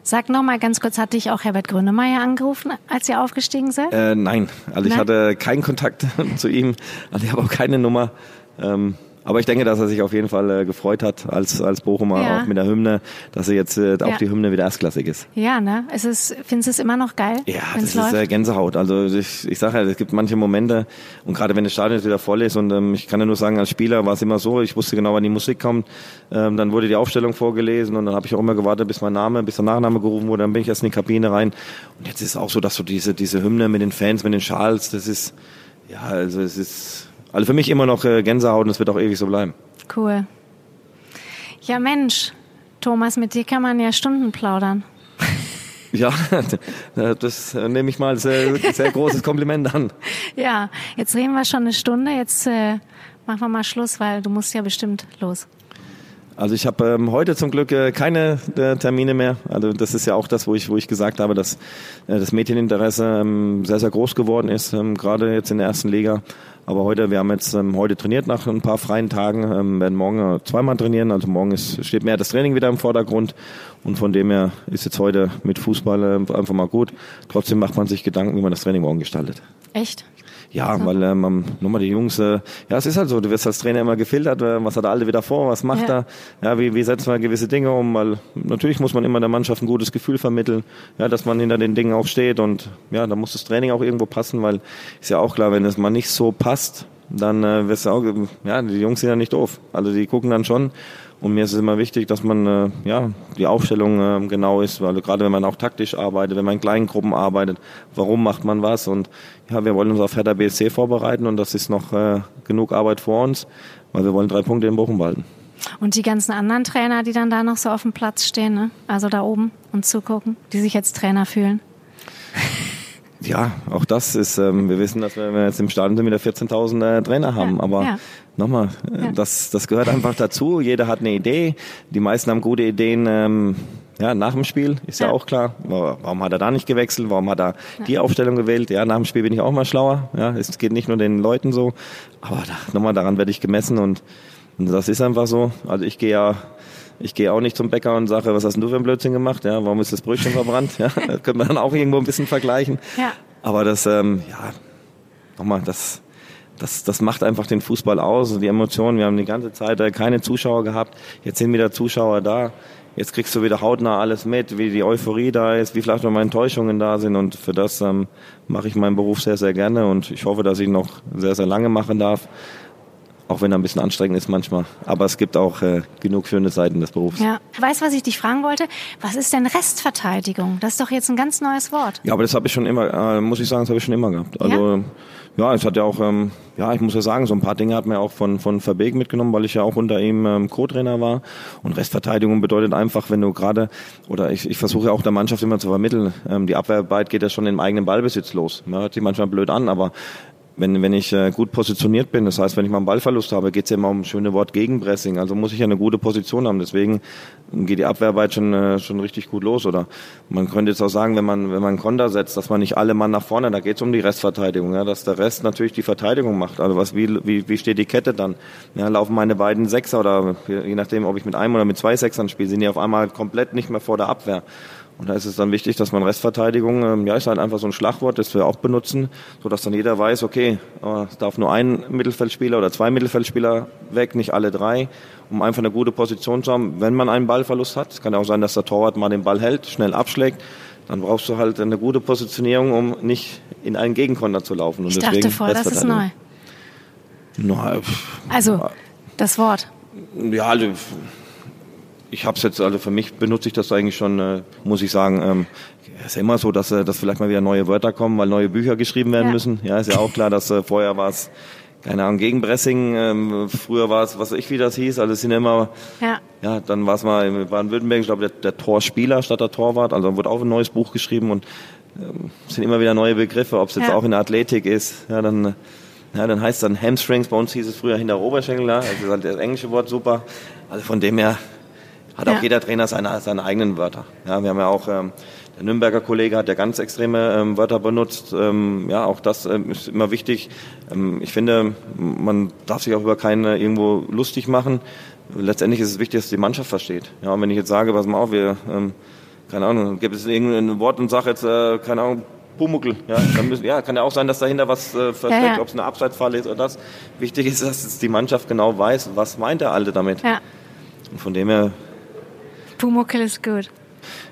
Sag noch mal ganz kurz, hat dich auch Herbert Grönemeyer angerufen, als ihr aufgestiegen seid? Äh, nein, also nein? ich hatte keinen Kontakt zu ihm, also ich habe auch keine Nummer. Ähm, aber ich denke, dass er sich auf jeden Fall äh, gefreut hat als, als Bochumer, ja. auch mit der Hymne, dass er jetzt äh, auch ja. die Hymne wieder erstklassig ist. Ja, ne? Es ist, findest du es immer noch geil? Ja, das läuft? ist äh, Gänsehaut. Also ich, ich sage ja, es gibt manche Momente und gerade wenn das Stadion jetzt wieder voll ist und ähm, ich kann ja nur sagen, als Spieler war es immer so, ich wusste genau, wann die Musik kommt. Ähm, dann wurde die Aufstellung vorgelesen und dann habe ich auch immer gewartet, bis mein Name, bis der Nachname gerufen wurde, dann bin ich erst in die Kabine rein. Und jetzt ist es auch so, dass so diese, diese Hymne mit den Fans, mit den Schals, das ist, ja, also es ist, also für mich immer noch äh, Gänsehaut und es wird auch ewig so bleiben. Cool. Ja, Mensch, Thomas, mit dir kann man ja Stunden plaudern. Ja, das nehme ich mal als sehr, sehr großes Kompliment an. Ja, jetzt reden wir schon eine Stunde. Jetzt äh, machen wir mal Schluss, weil du musst ja bestimmt los. Also ich habe ähm, heute zum Glück äh, keine äh, Termine mehr. Also das ist ja auch das, wo ich, wo ich gesagt habe, dass äh, das Mädcheninteresse ähm, sehr, sehr groß geworden ist, ähm, gerade jetzt in der ersten Liga. Aber heute, wir haben jetzt ähm, heute trainiert nach ein paar freien Tagen, ähm, werden morgen äh, zweimal trainieren. Also morgen ist, steht mehr das Training wieder im Vordergrund. Und von dem her ist jetzt heute mit Fußball äh, einfach mal gut. Trotzdem macht man sich Gedanken, wie man das Training morgen gestaltet. Echt? Ja, so. weil ähm, nochmal die Jungs, äh, ja, es ist halt so, du wirst als Trainer immer gefiltert, äh, was hat der Alte wieder vor, was macht ja. er, ja, wie, wie setzt man gewisse Dinge um, weil natürlich muss man immer der Mannschaft ein gutes Gefühl vermitteln, ja, dass man hinter den Dingen auch steht und ja, da muss das Training auch irgendwo passen, weil ist ja auch klar, wenn es mal nicht so passt, dann äh, wirst du auch, ja, die Jungs sind ja nicht doof, also die gucken dann schon und mir ist es immer wichtig, dass man äh, ja die Aufstellung äh, genau ist, weil gerade wenn man auch taktisch arbeitet, wenn man in kleinen Gruppen arbeitet, warum macht man was? Und ja, wir wollen uns auf Hertha BSC vorbereiten und das ist noch äh, genug Arbeit vor uns, weil wir wollen drei Punkte in Bochum behalten. Und die ganzen anderen Trainer, die dann da noch so auf dem Platz stehen, ne? also da oben und zugucken, die sich jetzt Trainer fühlen. Ja, auch das ist, ähm, wir wissen, dass wir jetzt im Stadion wieder 14.000 äh, Trainer haben, ja, aber ja. Nochmal, äh, ja. das, das gehört einfach dazu. Jeder hat eine Idee. Die meisten haben gute Ideen. Ähm, ja, nach dem Spiel ist ja. auch klar. Warum hat er da nicht gewechselt? Warum hat er die Aufstellung gewählt? Ja, nach dem Spiel bin ich auch mal schlauer. Ja, es geht nicht nur den Leuten so, aber da, nochmal daran werde ich gemessen und, und das ist einfach so. Also ich gehe ja ich gehe auch nicht zum Bäcker und sage, was hast denn du für ein Blödsinn gemacht? Ja, warum ist das Brötchen verbrannt? Ja, das könnte man dann auch irgendwo ein bisschen vergleichen. Ja. Aber das, ähm, ja, nochmal, das, das, das macht einfach den Fußball aus, die Emotionen. Wir haben die ganze Zeit äh, keine Zuschauer gehabt. Jetzt sind wieder Zuschauer da. Jetzt kriegst du wieder hautnah alles mit, wie die Euphorie da ist, wie vielleicht noch mal Enttäuschungen da sind. Und für das ähm, mache ich meinen Beruf sehr, sehr gerne. Und ich hoffe, dass ich noch sehr, sehr lange machen darf. Auch wenn er ein bisschen anstrengend ist manchmal. Aber es gibt auch äh, genug schöne Seiten des Berufs. Ja. Weißt du, was ich dich fragen wollte? Was ist denn Restverteidigung? Das ist doch jetzt ein ganz neues Wort. Ja, aber das habe ich schon immer, äh, muss ich sagen, das habe ich schon immer gehabt. Also ja? ja, es hat ja auch, ähm, ja, ich muss ja sagen, so ein paar Dinge hat man ja auch von, von Verbeek mitgenommen, weil ich ja auch unter ihm ähm, Co-Trainer war. Und Restverteidigung bedeutet einfach, wenn du gerade, oder ich, ich versuche ja auch der Mannschaft immer zu vermitteln, ähm, die Abwehrarbeit geht ja schon im eigenen Ballbesitz los. Man hört sich manchmal blöd an, aber wenn, wenn ich äh, gut positioniert bin, das heißt, wenn ich mal einen Ballverlust habe, geht es ja immer um das schöne Wort Gegenpressing. Also muss ich ja eine gute Position haben. Deswegen geht die Abwehrarbeit schon, äh, schon richtig gut los. Oder man könnte jetzt auch sagen, wenn man, wenn man einen Konter setzt, dass man nicht alle Mann nach vorne, da geht es um die Restverteidigung, ja, dass der Rest natürlich die Verteidigung macht. Also was, wie, wie, wie steht die Kette dann? Ja, laufen meine beiden Sechser oder je nachdem, ob ich mit einem oder mit zwei Sechsern spiele, sind die auf einmal komplett nicht mehr vor der Abwehr. Und da ist es dann wichtig, dass man Restverteidigung, ähm, ja, ist halt einfach so ein Schlagwort, das wir auch benutzen, so dass dann jeder weiß, okay, äh, es darf nur ein Mittelfeldspieler oder zwei Mittelfeldspieler weg, nicht alle drei, um einfach eine gute Position zu haben, wenn man einen Ballverlust hat. Es kann ja auch sein, dass der Torwart mal den Ball hält, schnell abschlägt. Dann brauchst du halt eine gute Positionierung, um nicht in einen Gegenkonter zu laufen. Und ich dachte vorher, das ist neu. Na, also, das Wort. Ja, also, ich habe es jetzt, also für mich benutze ich das eigentlich schon, äh, muss ich sagen. Ähm, ist ja immer so, dass, äh, dass vielleicht mal wieder neue Wörter kommen, weil neue Bücher geschrieben werden ja. müssen. Ja, ist ja auch klar, dass äh, vorher war es, keine Ahnung, Gegenpressing, ähm, früher war es, was weiß ich, wie das hieß. Also es sind immer, ja, ja dann war es mal in Baden-Württemberg, ich glaube, der, der Torspieler statt der Torwart. Also wird auch ein neues Buch geschrieben und ähm, sind immer wieder neue Begriffe, ob es jetzt ja. auch in der Athletik ist. Ja, dann ja, dann heißt es dann Hamstrings, bei uns hieß es früher hinter Oberschenkel, ja, also das ist halt das englische Wort super. Also von dem her, hat ja. auch jeder Trainer seine, seine eigenen Wörter. Ja, wir haben ja auch, ähm, Der Nürnberger Kollege hat ja ganz extreme ähm, Wörter benutzt. Ähm, ja, auch das ähm, ist immer wichtig. Ähm, ich finde, man darf sich auch über keine irgendwo lustig machen. Letztendlich ist es wichtig, dass die Mannschaft versteht. Ja, und wenn ich jetzt sage, pass mal auf, wir, ähm, keine Ahnung, gibt es irgendein Wort und sage jetzt, äh, keine Ahnung, Pumuckel. Ja, dann müssen, ja, kann ja auch sein, dass dahinter was äh, versteckt, ja, ja. ob es eine Abseitsfalle ist oder das. Wichtig ist, dass die Mannschaft genau weiß, was meint der Alte damit. Ja. Und von dem her. Pumuckel ist gut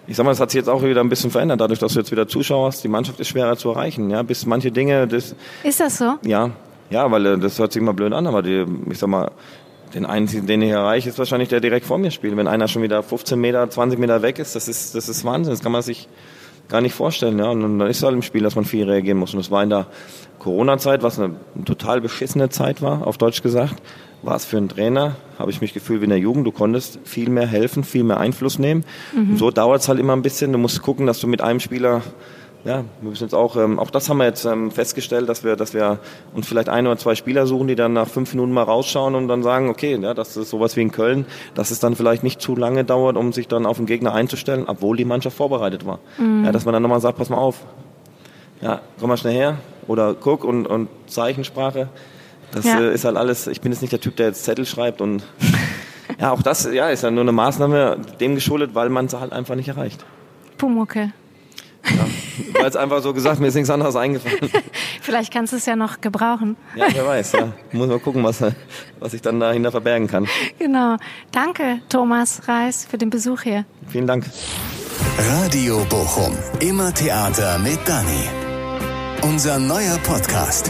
ich sag mal, das hat sich jetzt auch wieder ein bisschen verändert, dadurch, dass du jetzt wieder Zuschauer hast. Die Mannschaft ist schwerer zu erreichen, ja, bis manche Dinge, das. Ist das so? Ja, ja, weil äh, das hört sich immer blöd an, aber die, ich sag mal, den einzigen, den ich erreiche, ist wahrscheinlich der direkt vor mir spielt. Wenn einer schon wieder 15 Meter, 20 Meter weg ist, das ist, das ist Wahnsinn. Das kann man sich gar nicht vorstellen, ja. Und dann ist es halt im Spiel, dass man viel reagieren muss. Und das war in der Corona-Zeit, was eine total beschissene Zeit war, auf Deutsch gesagt war es für einen Trainer, habe ich mich gefühlt wie in der Jugend, du konntest viel mehr helfen, viel mehr Einfluss nehmen. Mhm. so dauert es halt immer ein bisschen. Du musst gucken, dass du mit einem Spieler, ja, wir müssen jetzt auch, ähm, auch das haben wir jetzt ähm, festgestellt, dass wir, dass wir uns vielleicht ein oder zwei Spieler suchen, die dann nach fünf Minuten mal rausschauen und dann sagen, okay, ja, das ist sowas wie in Köln, dass es dann vielleicht nicht zu lange dauert, um sich dann auf den Gegner einzustellen, obwohl die Mannschaft vorbereitet war. Mhm. Ja, dass man dann nochmal sagt, pass mal auf, ja, komm mal schnell her oder guck und, und Zeichensprache das ja. äh, ist halt alles, ich bin jetzt nicht der Typ, der jetzt Zettel schreibt und ja, auch das ja, ist ja nur eine Maßnahme dem geschuldet, weil man es halt einfach nicht erreicht. Pumucke. Ja, weil es einfach so gesagt, mir ist nichts anderes eingefallen. Vielleicht kannst du es ja noch gebrauchen. Ja, wer weiß, ja. Muss mal gucken, was, was ich dann dahinter verbergen kann. Genau. Danke, Thomas Reis, für den Besuch hier. Vielen Dank. Radio Bochum. Immer Theater mit Dani. Unser neuer Podcast.